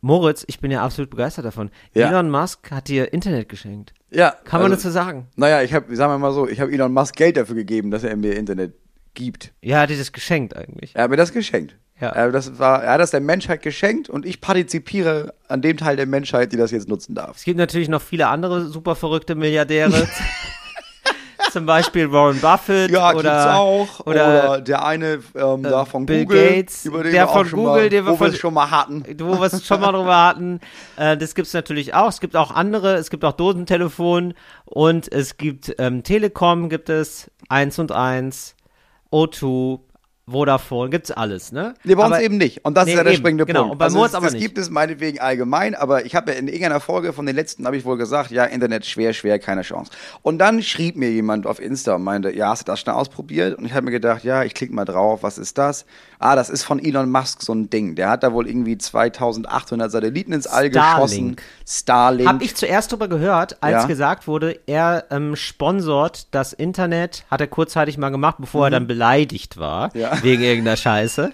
Moritz, ich bin ja absolut begeistert davon. Ja. Elon Musk hat dir Internet geschenkt. Ja. Kann man also, dazu sagen? Naja, ich habe, sagen wir mal so, ich habe Elon Musk Geld dafür gegeben, dass er mir Internet gibt. Ja, hat dir das geschenkt eigentlich. Er hat mir das geschenkt. Ja. Er, das war, er hat das der Menschheit geschenkt und ich partizipiere an dem Teil der Menschheit, die das jetzt nutzen darf. Es gibt natürlich noch viele andere super verrückte Milliardäre. Zum Beispiel Warren Buffett Ja, oder, auch. oder, Oder, der eine ähm, da von Bill Google, Gates, über den der wir auch von schon Google, mal, den wir wo wir von- es schon mal hatten. wo wir es schon mal drüber hatten. Äh, das gibt es natürlich auch. Es gibt auch andere. Es gibt auch Dosentelefon und es gibt ähm, Telekom, gibt es 1 und 1, O2, Vodafone, gibt's alles, ne? Nee, bei uns Aber- eben nicht. Und das Nee, ist ja der eben, springende genau. Punkt. Und bei also das, aber das nicht. gibt es meinetwegen allgemein, aber ich habe ja in irgendeiner Folge von den letzten habe ich wohl gesagt, ja, Internet schwer, schwer, keine Chance. Und dann schrieb mir jemand auf Insta und meinte, ja, hast du das schon ausprobiert? Und ich habe mir gedacht, ja, ich klicke mal drauf, was ist das? Ah, das ist von Elon Musk so ein Ding. Der hat da wohl irgendwie 2800 Satelliten ins All Starlink. geschossen. Starlink. Hab ich zuerst drüber gehört, als Ja. gesagt wurde, er ähm, sponsort das Internet, hat er kurzzeitig mal gemacht, bevor er dann beleidigt war, Mhm. Ja. wegen irgendeiner Scheiße,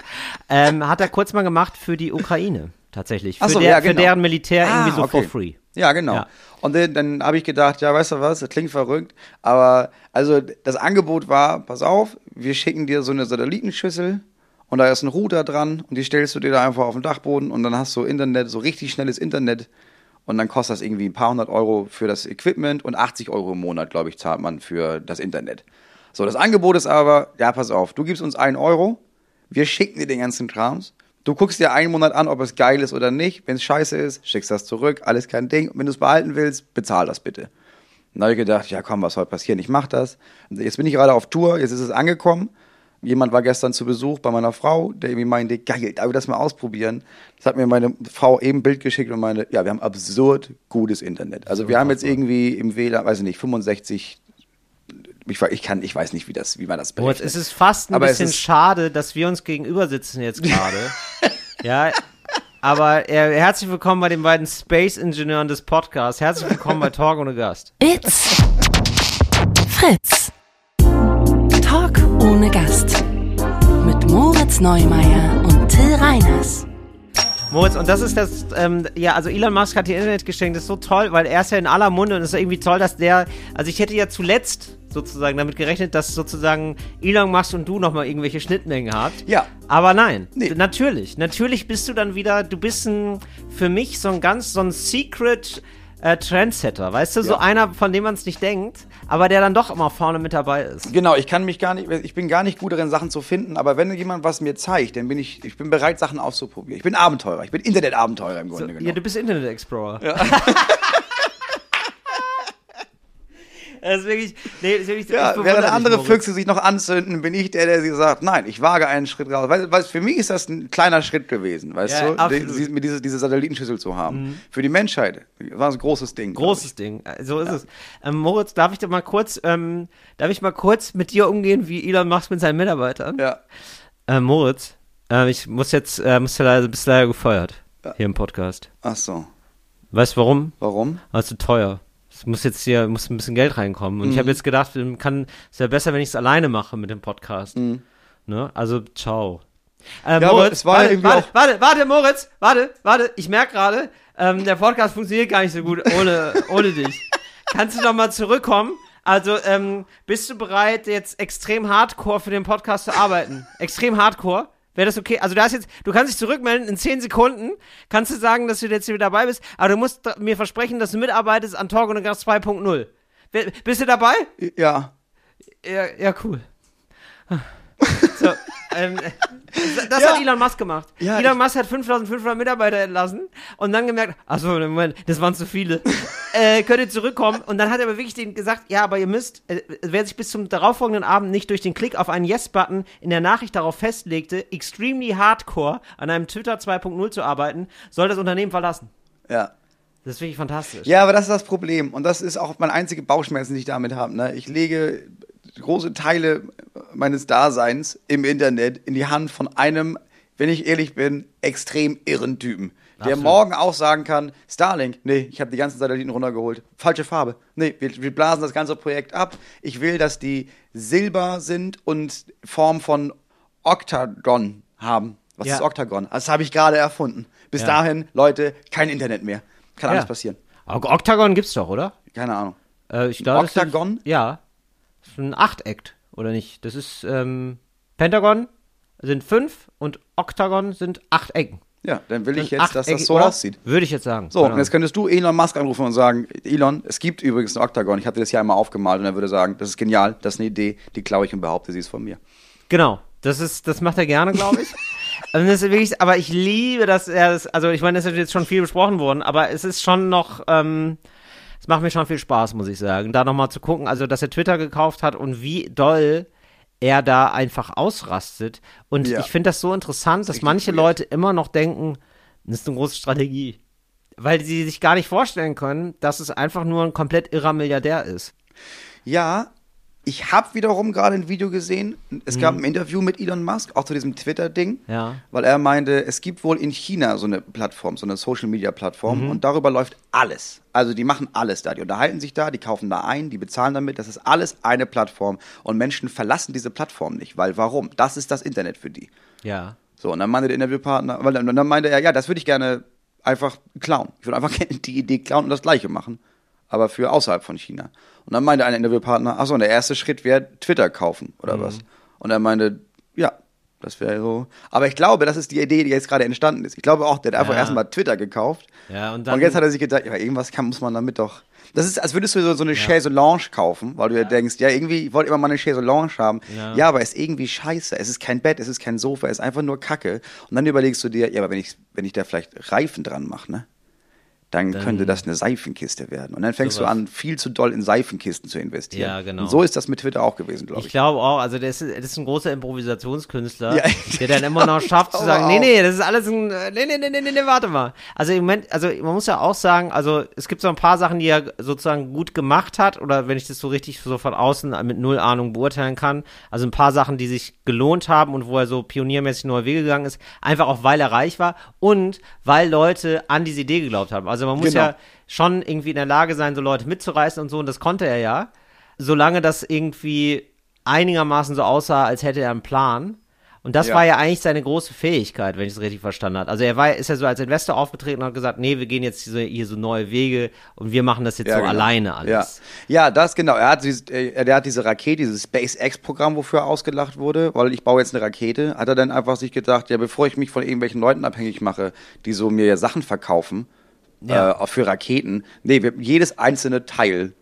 ähm, hat er kurz mal gemacht für die Ukraine, tatsächlich. Für, so, der, ja, für genau. deren Militär Ah, irgendwie so for okay. free. Ja, genau. Ja. Und dann, dann habe ich gedacht, ja, weißt du was, das klingt verrückt, aber also das Angebot war, pass auf, wir schicken dir so eine Satellitenschüssel und da ist ein Router dran und die stellst du dir da einfach auf den Dachboden und dann hast du Internet, so richtig schnelles Internet und dann kostet das irgendwie ein paar hundert Euro für das Equipment und 80 Euro im Monat, glaube ich, zahlt man für das Internet. So, das Angebot ist aber, ja, pass auf, du gibst uns einen Euro, wir schicken dir den ganzen Krams. Du guckst dir einen Monat an, ob es geil ist oder nicht. Wenn es scheiße ist, schickst das zurück, alles kein Ding. Und wenn du es behalten willst, bezahl das bitte. Dann habe ich gedacht, ja komm, was soll passieren? Ich mach das. Jetzt bin ich gerade auf Tour, jetzt ist es angekommen. Jemand war gestern zu Besuch bei meiner Frau, der irgendwie meinte, geil, darf ich das mal ausprobieren? Das hat mir meine Frau eben ein Bild geschickt und meinte, ja, wir haben absurd gutes Internet. Also wir haben jetzt irgendwie im WLAN, weiß ich nicht, 65, ich, ich kann, ich weiß nicht, wie das, wie man das berechnet. es ist fast ein Aber es bisschen ist- schade, dass wir uns gegenüber sitzen jetzt gerade. ja, aber äh, herzlich willkommen bei den beiden Space-Ingenieuren des Podcasts. Herzlich willkommen bei Talk ohne Gast. It's Fritz. Ohne Gast. Mit Moritz Neumeier und Till Reiners. Moritz, und das ist das, ähm, ja, also Elon Musk hat dir Internet geschenkt, das ist so toll, weil er ist ja in aller Munde und es ist irgendwie toll, dass der, also ich hätte ja zuletzt sozusagen damit gerechnet, dass sozusagen Elon Musk und du nochmal irgendwelche Schnittmengen habt. Ja. Aber nein, Nee. natürlich, natürlich bist du dann wieder, du bist ein, für mich so ein ganz, so ein Secret äh, Trendsetter, weißt du, so Ja. einer, von dem man es nicht denkt, aber der dann doch immer vorne mit dabei ist. Genau, ich kann mich gar nicht, ich bin gar nicht gut darin, Sachen zu finden, aber wenn jemand was mir zeigt, dann bin ich, ich bin bereit, Sachen auszuprobieren. Ich bin Abenteurer, ich bin Internetabenteurer im Grunde Ja, genommen. du bist Internet Explorer. Ja. das ist wirklich, nee, ist wirklich, ich Ja, während andere Moritz. Füchse sich noch anzünden, bin ich der, der sie sagt, nein, ich wage einen Schritt raus. Weil, weil für mich ist das ein kleiner Schritt gewesen, weißt Ja, du, absolut. die, diese, diese Satellitenschüssel zu haben. Für die Menschheit war es ein großes Ding. Großes Ding, Äh, so ist es. Ähm, Moritz, darf ich da mal kurz, ähm, darf ich mal kurz mit dir umgehen, wie Elon Musk mit seinen Mitarbeitern? Ja. Äh, Moritz, äh, ich muss jetzt, äh, musst du leider, bist leider gefeuert Ja. hier im Podcast. Ach so. Weißt du warum? Warum? Weil es zu teuer. Es muss jetzt hier, muss ein bisschen Geld reinkommen. Und ich Mhm. habe jetzt gedacht, ähm, kann, es wäre besser, wenn ich es alleine mache mit dem Podcast. Mhm. Ne? Also, ciao. Äh, Ja, Moritz, warte, warte, warte, warte, Moritz, warte, warte, ich merke gerade, ähm, der Podcast funktioniert gar nicht so gut ohne, ohne dich. Kannst du noch mal zurückkommen? Also, ähm, bist du bereit, jetzt extrem hardcore für den Podcast zu arbeiten? Extrem hardcore? Wäre das okay? Also, du hast jetzt, du kannst dich zurückmelden in 10 Sekunden, kannst du sagen, dass du jetzt wieder dabei bist, aber du musst mir versprechen, dass du mitarbeitest an Talk und Gas 2.0. Wer- Bist du dabei? Ja. Ja, ja, cool. So, ähm, das Ja. hat Elon Musk gemacht. Ja, Elon Musk hat 5500 Mitarbeiter entlassen und dann gemerkt, achso, Moment, das waren zu viele. äh, könnt ihr zurückkommen? Und dann hat er aber wirklich denen gesagt, ja, aber ihr müsst, äh, wer sich bis zum darauffolgenden Abend nicht durch den Klick auf einen Yes-Button in der Nachricht darauf festlegte, extremely hardcore an einem Twitter 2.0 zu arbeiten, soll das Unternehmen verlassen. Ja. Das ist wirklich fantastisch. Ja, aber das ist das Problem. Und das ist auch meine einzige Bauchschmerzen, die ich damit habe. Ne? Ich lege große Teile meines Daseins im Internet in die Hand von einem, wenn ich ehrlich bin, extrem irren Typen. Der Absolut. morgen auch sagen kann, Starlink, nee, ich habe die ganzen Satelliten runtergeholt. Falsche Farbe. Nee, wir, wir blasen das ganze Projekt ab. Ich will, dass die silber sind und Form von Octagon haben. Was Ja. ist Octagon? Das habe ich gerade erfunden. Bis Ja. dahin, Leute, kein Internet mehr. Kann Ja. alles passieren. Aber Octagon gibt's doch, oder? Keine Ahnung. Äh, ich glaube, das Octagon? Ist, ja. Das ist ein Achteck, oder nicht? Das ist, ähm, Pentagon sind fünf und Octagon sind acht Ecken. Ja, dann will ich jetzt, dass das so oder? aussieht. Würde ich jetzt sagen. So, und jetzt könntest du Elon Musk anrufen und sagen, Elon, es gibt übrigens ein Octagon, ich hatte das ja einmal aufgemalt und er würde sagen, das ist genial, das ist eine Idee, die klaue ich und behaupte, sie ist von mir. Genau. Das ist, das macht er gerne, glaube ich. Also das ist wirklich, aber ich liebe, dass er das, also ich meine, es ist jetzt schon viel besprochen worden, aber es ist schon noch, ähm, es macht mir schon viel Spaß, muss ich sagen, da nochmal zu gucken, also dass er Twitter gekauft hat und wie doll er da einfach ausrastet. Und Ja. ich finde das so interessant, dass richtig manche weird. Leute immer noch denken, das ist eine große Strategie. Weil sie sich gar nicht vorstellen können, dass es einfach nur ein komplett irrer Milliardär ist. Ja, ich habe wiederum gerade ein Video gesehen. Es Mhm. gab ein Interview mit Elon Musk, auch zu diesem Twitter-Ding. Ja. Weil er meinte, es gibt wohl in China so eine Plattform, so eine Social-Media-Plattform Mhm. und darüber läuft alles. Also die machen alles da. Die unterhalten sich da, die kaufen da ein, die bezahlen damit. Das ist alles eine Plattform. Und Menschen verlassen diese Plattform nicht. Weil warum? Das ist das Internet für die. Ja. So, und dann meinte der Interviewpartner, weil und dann meinte er, ja, das würde ich gerne einfach klauen. Ich würde einfach gerne die Idee klauen und das Gleiche machen. Aber für außerhalb von China. Und dann meinte ein Interviewpartner, achso, und der erste Schritt wäre Twitter kaufen oder was. Und er meinte, ja, das wäre so. Aber ich glaube, das ist die Idee, die jetzt gerade entstanden ist. Ich glaube auch, der hat einfach Ja. erstmal Twitter gekauft. Ja, und Und, dann- jetzt hat er sich gedacht, ja, irgendwas kann, muss man damit doch. Das ist, als würdest du so, so eine Chaise Lounge kaufen, weil du ja. denkst, ja, irgendwie, ich wollte immer mal eine Chaise Lounge haben. Ja. Ja. aber es ist irgendwie scheiße. Es ist kein Bett, es ist kein Sofa, es ist einfach nur Kacke. Und dann überlegst du dir, ja, aber wenn ich, wenn ich da vielleicht Reifen dran mache, ne? Dann, könnte das eine Seifenkiste werden. Und dann fängst Sowas. du an, viel zu doll in Seifenkisten zu investieren. Ja, genau. Und so ist das mit Twitter auch gewesen, glaube Ich ich. glaube auch, also der ist, das ist ein großer Improvisationskünstler, Ja, der dann immer noch schafft zu sagen, nee, nee, das ist alles ein, äh, nee, nee, nee, nee, nee, nee, warte mal. Also im Moment, also man muss ja auch sagen, also es gibt so ein paar Sachen, die er sozusagen gut gemacht hat, oder wenn ich das so richtig so von außen mit null Ahnung beurteilen kann, also ein paar Sachen, die sich gelohnt haben und wo er so pioniermäßig neue Wege gegangen ist, einfach auch weil er reich war und weil Leute an diese Idee geglaubt haben. Also man muss Genau. ja schon irgendwie in der Lage sein, so Leute mitzureißen und so, und das konnte er ja, solange das irgendwie einigermaßen so aussah, als hätte er einen Plan. Und das Ja. war ja eigentlich seine große Fähigkeit, wenn ich es richtig verstanden habe. Also er war, ist ja so als Investor aufgetreten und hat gesagt, nee, wir gehen jetzt hier so, hier so neue Wege und wir machen das jetzt so genau. alleine alles. Ja. ja, das genau. Er hat, dieses, äh, der hat diese Rakete, dieses SpaceX-Programm, wofür er ausgelacht wurde, weil ich baue jetzt eine Rakete, hat er dann einfach sich gedacht, ja, bevor ich mich von irgendwelchen Leuten abhängig mache, die so mir ja Sachen verkaufen Ja. äh, für Raketen, nee, wir, jedes einzelne Teil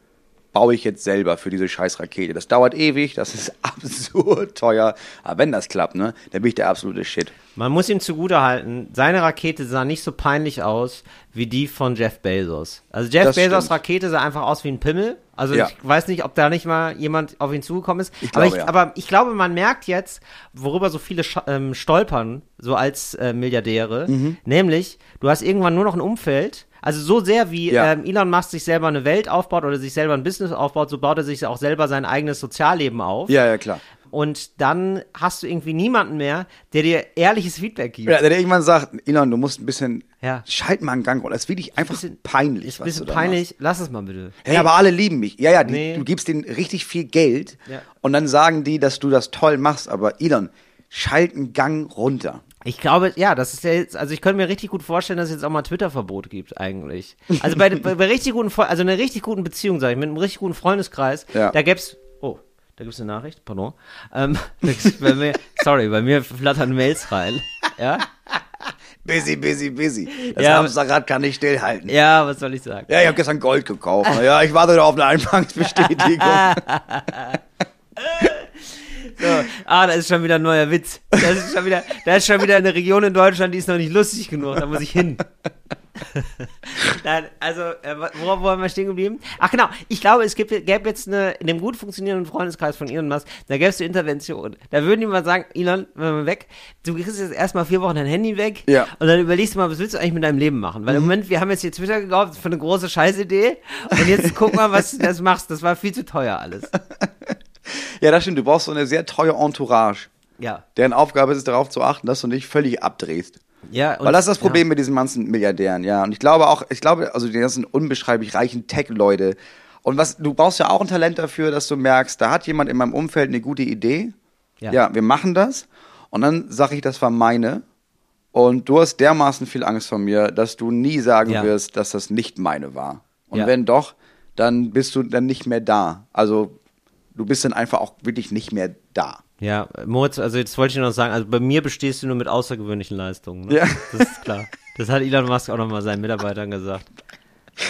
baue ich jetzt selber für diese scheiß Rakete. Das dauert ewig, das ist absurd teuer. Aber wenn das klappt, ne, dann bin ich der absolute Shit. Man muss ihm zugutehalten, seine Rakete sah nicht so peinlich aus wie die von Jeff Bezos. Also Jeff Das Bezos stimmt. Rakete sah einfach aus wie ein Pimmel. Also Ja. ich weiß nicht, ob da nicht mal jemand auf ihn zugekommen ist. Ich aber, glaube, ich, ja. aber ich glaube, man merkt jetzt, worüber so viele ähm, stolpern, so als äh, Milliardäre. Mhm. Nämlich, du hast irgendwann nur noch ein Umfeld. Also so sehr wie Ja. ähm, Elon Musk sich selber eine Welt aufbaut oder sich selber ein Business aufbaut, so baut er sich auch selber sein eigenes Sozialleben auf. Ja, ja, klar. Und dann hast du irgendwie niemanden mehr, der dir ehrliches Feedback gibt. Ja, der irgendwann sagt, Elon, du musst ein bisschen, Ja. schalt mal einen Gang runter. Das ist wirklich einfach bisschen- peinlich. Ist ein bisschen peinlich. Lass es mal bitte. Ja, aber alle lieben mich. Ja, ja, die, Nee. du gibst denen richtig viel Geld Ja. und dann sagen die, dass du das toll machst, aber Elon, schalt einen Gang runter. Ich glaube, ja, das ist ja jetzt, also ich könnte mir richtig gut vorstellen, dass es jetzt auch mal Twitter-Verbot gibt, eigentlich. Also bei, bei, bei richtig guten, also einer richtig guten Beziehung, sag ich, mit einem richtig guten Freundeskreis, Ja. da gäb's, oh, da gibt's eine Nachricht, pardon. Ähm, bei mir, sorry, bei mir flattern Mails rein. Ja? Busy, busy, busy. Das Ja, Hamsterrad kann nicht stillhalten. Ja, Ja, was soll ich sagen? ich habe gestern Gold gekauft. Ja, ich warte noch auf eine Eingangsbestätigung. So, ah, da ist schon wieder ein neuer Witz. Das ist schon wieder, da ist schon wieder eine Region in Deutschland, die ist noch nicht lustig genug. Da muss ich hin. Nein, also, äh, worauf wo waren wir stehen geblieben? Ach genau, ich glaube, es gibt, gäbe jetzt eine, in dem gut funktionierenden Freundeskreis von Elon Musk, da gäbe es eine Intervention. Da würden die mal sagen, Elon, wenn wir weg, du kriegst jetzt erstmal vier Wochen dein Handy weg Ja. und dann überlegst du mal, was willst du eigentlich mit deinem Leben machen? Weil im Moment, wir haben jetzt hier Twitter gekauft für eine große Scheißidee und jetzt guck mal, was du das machst. Das war viel zu teuer alles. ja, das stimmt. Du brauchst so eine sehr teure Entourage. Ja. Deren Aufgabe ist es, darauf zu achten, dass du nicht völlig abdrehst. Ja, und- Weil das ist das Problem mit diesen ganzen Milliardären, ja. Und ich glaube auch, ich glaube, also die ganzen unbeschreiblich reichen Tech-Leute. Und was, du brauchst ja auch ein Talent dafür, dass du merkst, da hat jemand in meinem Umfeld eine gute Idee. Ja. Ja, wir machen das. Und dann sage ich, das war meine. Und du hast dermaßen viel Angst vor mir, dass du nie sagen Ja. wirst, dass das nicht meine war. Und Ja. wenn doch, dann bist du dann nicht mehr da. Also du bist dann einfach auch wirklich nicht mehr da. Ja, Moritz, also jetzt wollte ich noch sagen, also bei mir bestehst du nur mit außergewöhnlichen Leistungen. Ne? Ja. Das ist klar. Das hat Elon Musk auch nochmal seinen Mitarbeitern gesagt.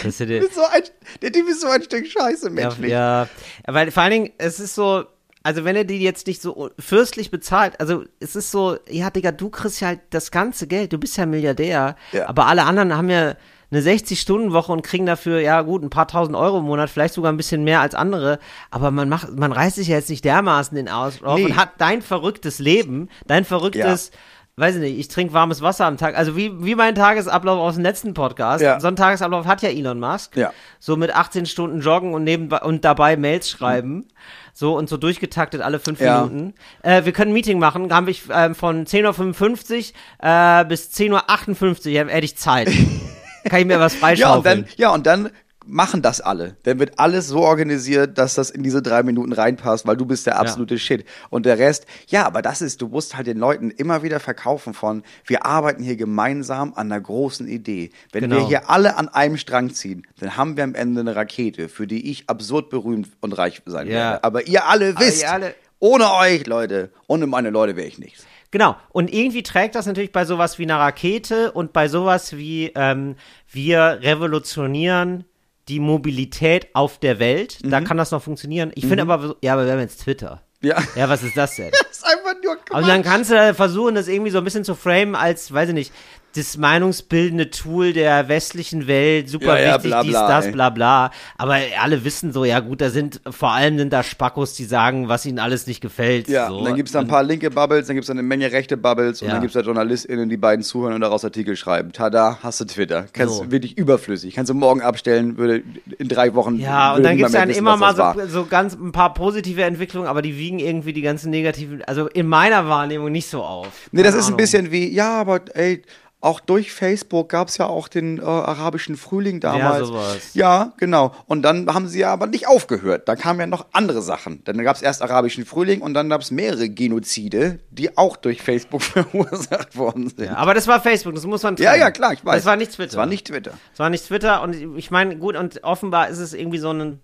Er dir, Du bist so ein, der Typ ist so ein Stück Scheiße, ja, menschlich. ja, weil vor allen Dingen, es ist so, also wenn er die jetzt nicht so fürstlich bezahlt, also es ist so, ja, Digga, du kriegst ja halt das ganze Geld, du bist ja Milliardär, Ja. aber alle anderen haben ja eine 60-Stunden-Woche und kriegen dafür, ja gut, ein paar tausend Euro im Monat, vielleicht sogar ein bisschen mehr als andere, aber man macht, man reißt sich ja jetzt nicht dermaßen den Ausdruck Nee. und hat dein verrücktes Leben, dein verrücktes, weiß ich nicht, ich trinke warmes Wasser am Tag, also wie, wie mein Tagesablauf aus dem letzten Podcast, Ja. so einen Tagesablauf hat ja Elon Musk, Ja. so mit 18 Stunden joggen und nebenbei und dabei Mails schreiben. So und so durchgetaktet alle fünf Ja. Minuten. Äh, wir können ein Meeting machen. Da habe ich ähm, von 10.55 Uhr äh, bis 10.58 Uhr hätte ich Zeit. Kann ich mir was Ja, und freischaufeln. dann, ja, und dann machen das alle. Dann wird alles so organisiert, dass das in diese drei Minuten reinpasst, weil du bist der absolute Shit. Und der Rest, ja, aber das ist, du musst halt den Leuten immer wieder verkaufen von, wir arbeiten hier gemeinsam an einer großen Idee. Wenn Genau. wir hier alle an einem Strang ziehen, dann haben wir am Ende eine Rakete, für die ich absurd berühmt und reich sein Ja. werde. Aber ihr alle wisst, ihr alle- ohne euch, Leute, ohne meine Leute wäre ich nichts. Genau. Und irgendwie trägt das natürlich bei sowas wie einer Rakete und bei sowas wie ähm, wir revolutionieren die Mobilität auf der Welt. Da Mhm. kann das noch funktionieren. Ich finde aber, ja, aber wir haben jetzt Twitter. Ja. Ja, was ist das denn? Das ist einfach nur Und dann kannst du versuchen, das irgendwie so ein bisschen zu framen als, weiß ich nicht, das meinungsbildende Tool der westlichen Welt, super Ja, ja, wichtig, bla, dies, bla, das, ey. bla bla. Aber alle wissen so, ja gut, da sind, vor allem sind da Spackos, die sagen, was ihnen alles nicht gefällt. Ja, so. und dann gibt es da ein paar linke Bubbles, dann gibt es eine Menge rechte Bubbles und Ja. dann gibt es da JournalistInnen, die beiden zuhören und daraus Artikel schreiben. Tada, hast du Twitter. Kannst So. wirklich überflüssig. Kannst du morgen abstellen, würde in drei Wochen. Ja, und dann gibt's dann wissen, immer mal so, so ganz ein paar positive Entwicklungen, aber die wiegen irgendwie die ganzen negativen, also in meiner Wahrnehmung nicht so auf. Nee, das Keine ist ein bisschen wie, ja, aber ey, auch durch Facebook gab es ja auch den äh, arabischen Frühling damals. sowas. Ja, genau. Und dann haben sie ja aber nicht aufgehört. Da kamen ja noch andere Sachen. Dann gab es erst arabischen Frühling und dann gab es mehrere Genozide, die auch durch Facebook verursacht worden sind. Ja, aber das war Facebook, das muss man Ja, trennen. ja, klar, ich weiß. Das war nicht Twitter. Das war nicht Twitter. Es war nicht Twitter und ich meine, gut, und offenbar ist es irgendwie so ein,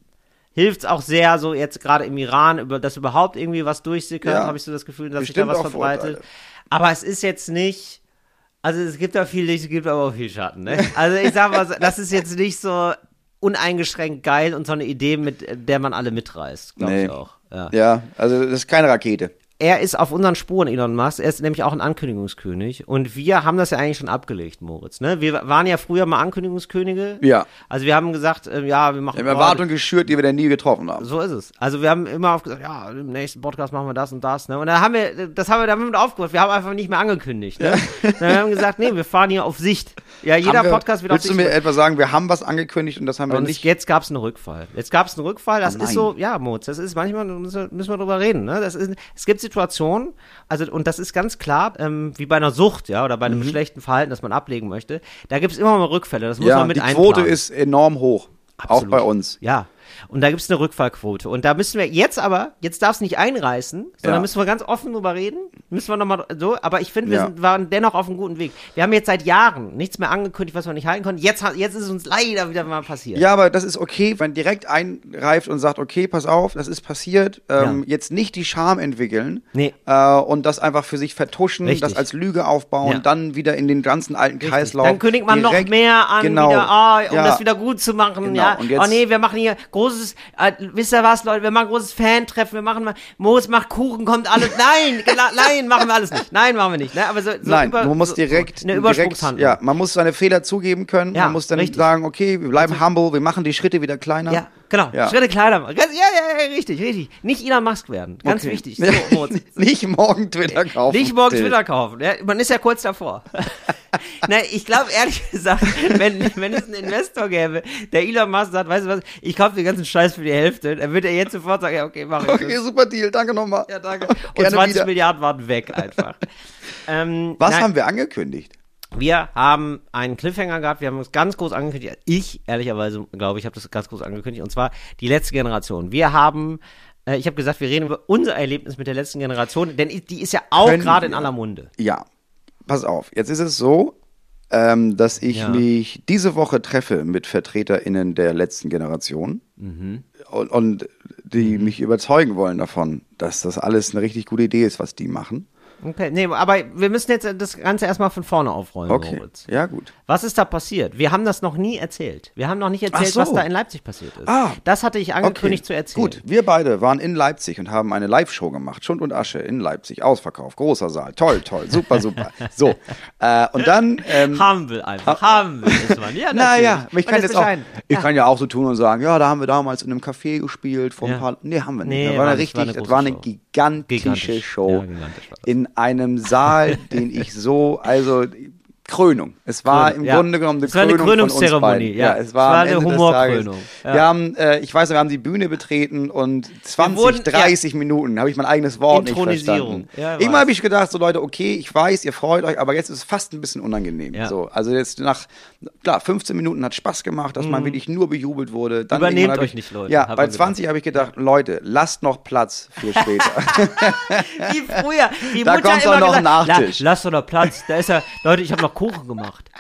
hilft es auch sehr, so jetzt gerade im Iran, über dass überhaupt irgendwie was durchsickert, Ja. habe ich so das Gefühl, dass sich da was verbreitet. Vorteile. Aber es ist jetzt nicht, also es gibt da viel Licht, es gibt aber auch viel Schatten, ne? Also ich sag mal, das ist jetzt nicht so uneingeschränkt geil und so eine Idee, mit der man alle mitreißt, glaube Nee. ich auch. Ja. Ja, also das ist keine Rakete. Er ist auf unseren Spuren, Elon Musk. Er ist nämlich auch ein Ankündigungskönig. Und wir haben das ja eigentlich schon abgelegt, Moritz. Ne? Wir waren ja früher mal Ankündigungskönige. Ja. Also wir haben gesagt, äh, ja, wir machen. Wir haben Erwartungen geschürt, die wir dann nie getroffen haben. So ist es. Also wir haben immer auf gesagt, ja, im nächsten Podcast machen wir das und das. Ne? Und da haben wir, das haben wir damit aufgehört. Wir haben einfach nicht mehr angekündigt. Ne? Dann haben wir gesagt, nee, wir fahren hier auf Sicht. Ja, jeder wir, Podcast wird auf Willst du Sicht. mir etwa sagen, wir haben was angekündigt und das haben wir Und nicht? jetzt gab es einen Rückfall. Jetzt gab es einen Rückfall. Das Oh ist so, ja, Moritz, das ist manchmal, müssen wir, müssen wir drüber reden. Ne? Das ist, es gibt Situationen, also, und das ist ganz klar, ähm, wie bei einer Sucht, ja, oder bei einem schlechten Verhalten, das man ablegen möchte. Da gibt es immer mal Rückfälle. Das muss Mhm. ja, man mit die einplanen. Quote ist enorm hoch. Absolut. Auch bei uns. Ja. Und da gibt es eine Rückfallquote. Und da müssen wir jetzt aber, jetzt darf es nicht einreißen, sondern Ja. müssen wir ganz offen drüber reden. Müssen wir nochmal so, aber ich finde, wir Ja. sind, waren dennoch auf einem guten Weg. Wir haben jetzt seit Jahren nichts mehr angekündigt, was wir nicht halten konnten. Jetzt, jetzt ist es uns leider wieder mal passiert. Ja, aber das ist okay, wenn direkt einreift und sagt, okay, pass auf, das ist passiert. Ähm, Ja. Jetzt nicht die Scham entwickeln Nee. äh, und das einfach für sich vertuschen, Richtig. das als Lüge aufbauen, dann wieder in den ganzen alten Kreislauf. Dann kündigt man direkt- noch mehr an, genau, wieder, ah, um das wieder gut zu machen. Genau, Ja, und jetzt- oh nee, wir machen hier großes, äh, wisst ihr was, Leute, wir machen großes Fan-Treffen, wir machen mal, Moos macht Kuchen, kommt alles. Nein, nein, machen wir alles nicht. Nein, machen wir nicht. Ne? Aber so, so Nein, über, man muss direkt, so eine direkt, ja, man muss seine Fehler zugeben können. Ja, man muss dann richtig. sagen, okay, wir bleiben humble, wir machen die Schritte wieder kleiner. Ja, genau. Ja. Schritte kleiner machen. Ja, ja, ja, richtig, richtig. Nicht Elon Musk werden. Ganz Okay. wichtig. So, nicht morgen Twitter kaufen. Nicht morgen Till. Twitter kaufen. Ja, man ist ja kurz davor. Na, ich glaube ehrlich gesagt, wenn, wenn es einen Investor gäbe, der Elon Musk sagt, weißt du was, ich kaufe den ganzen Scheiß für die Hälfte, dann würde er jetzt sofort sagen, ja, okay, mach ich. Okay, das. super Deal, danke nochmal. Ja, danke. Und Gerne 20 wieder. Milliarden waren weg einfach. ähm, Was nein, haben wir angekündigt? Wir haben einen Cliffhanger gehabt, wir haben uns ganz groß angekündigt. Ich, ehrlicherweise, glaube ich, habe das ganz groß angekündigt. Und zwar die letzte Generation. Wir haben, äh, ich habe gesagt, wir reden über unser Erlebnis mit der letzten Generation, denn die ist ja auch gerade in aller Munde. Ja. pass auf, jetzt ist es so, ähm, dass ich Ja. mich diese Woche treffe mit VertreterInnen der letzten Generation Mhm. und, und die mich überzeugen wollen davon, dass das alles eine richtig gute Idee ist, was die machen. Okay, nee, aber wir müssen jetzt das Ganze erstmal von vorne aufrollen, Okay, Moritz. ja gut. Was ist da passiert? Wir haben das noch nie erzählt. Wir haben noch nicht erzählt, so. was da in Leipzig passiert ist. Ah. das hatte ich angekündigt zu erzählen. Gut, wir beide waren in Leipzig und haben eine Live-Show gemacht. Schund und Asche in Leipzig. Ausverkauf, großer Saal. Toll, toll, super, super. So. Äh, und dann. Ähm, Haben wir einfach. haben wir. Ist man. Ja, naja, ich kann jetzt auch, ich Ja. kann ja auch so tun und sagen, ja, da haben wir damals in einem Café gespielt vor Ja. ein paar, nee, haben wir nicht. Nee, das war war eine nicht, war richtig, eine das war eine. Gigantische Gigantisch. Show Ja, gigantisch in einem Saal, den ich so, also Krönung. Es war Krönung, im ja. Grunde genommen eine Es war eine Krönung von uns Krönungszeremonie, beiden. ja. es Es war, war am eine Humorkrönung, ja. Wir haben, äh, ich weiß, wir haben die Bühne betreten und 20, wurden- 30 Minuten habe ich mein eigenes Wort nicht verstanden. Ja, Immer habe ich gedacht, so Leute, okay, ich weiß, ihr freut euch, aber jetzt ist es fast ein bisschen unangenehm. Ja. So, also jetzt nach, klar, 15 Minuten hat Spaß gemacht, dass man wirklich nur bejubelt wurde. Dann Mhm. Übernehmt euch ich, nicht, Leute, Ja, bei man 20 habe ich gedacht, Leute, lasst noch Platz für später. Wie früher. Die Da kommt doch noch gesagt, ein Nachtisch. La, lass doch noch Platz. Da ist ja, Leute, ich habe noch Kuchen gemacht.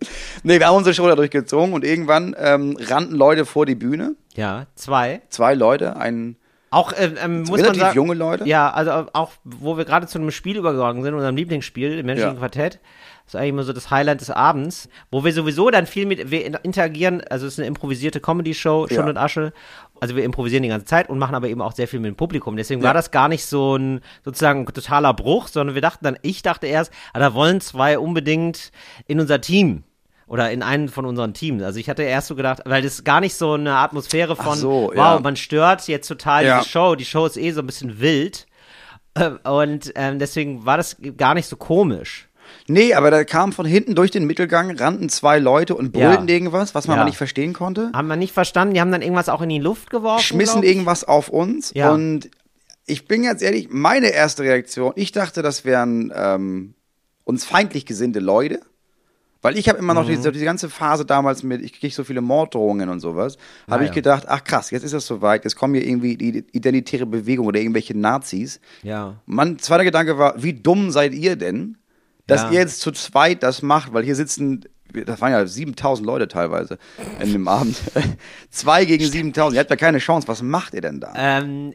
nee, wir haben unsere Show da durchgezogen und irgendwann ähm, rannten Leute vor die Bühne. Ja, zwei. Zwei Leute, ein Auch ähm, ähm, muss man relativ sagen, junge Leute. Ja, also auch, wo wir gerade zu einem Spiel übergegangen sind, unserem Lieblingsspiel, im menschlichen Ja. Quartett. Das ist eigentlich immer so das Highlight des Abends, wo wir sowieso dann viel mit, wir interagieren, also es ist eine improvisierte Comedy-Show, Schund Ja. und Asche. Also wir improvisieren die ganze Zeit und machen aber eben auch sehr viel mit dem Publikum. Deswegen Ja. war das gar nicht so ein sozusagen totaler Bruch, sondern wir dachten dann, ich dachte erst, ah, da wollen zwei unbedingt in unser Team. Oder in einen von unseren Teams. Also ich hatte erst so gedacht, weil das gar nicht so eine Atmosphäre von, so, wow, ja. man stört jetzt total Ja. diese Show. Die Show ist eh so ein bisschen wild. Ähm, Und ähm, deswegen war das gar nicht so komisch. Nee, aber da kam von hinten durch den Mittelgang, rannten zwei Leute und Ja. brüllten irgendwas, was man Ja. aber nicht verstehen konnte. Haben wir nicht verstanden. Die haben dann irgendwas auch in die Luft geworfen. Schmissen ich. irgendwas auf uns. Ja. Und ich bin ganz ehrlich, meine erste Reaktion, ich dachte, das wären ähm, uns feindlich gesinnte Leute. Weil ich habe immer noch Mhm. diese, diese ganze Phase damals mit, ich kriege so viele Morddrohungen und sowas, habe ich ja. gedacht, ach krass, jetzt ist das soweit, jetzt kommen hier irgendwie die identitäre Bewegung oder irgendwelche Nazis. Ja. Mein zweiter Gedanke war, wie dumm seid ihr denn, dass Ja. ihr jetzt zu zweit das macht, weil hier sitzen, das waren ja 7000 Leute teilweise in dem Abend. Zwei gegen 7000, ihr habt ja keine Chance, was macht ihr denn da? Ähm,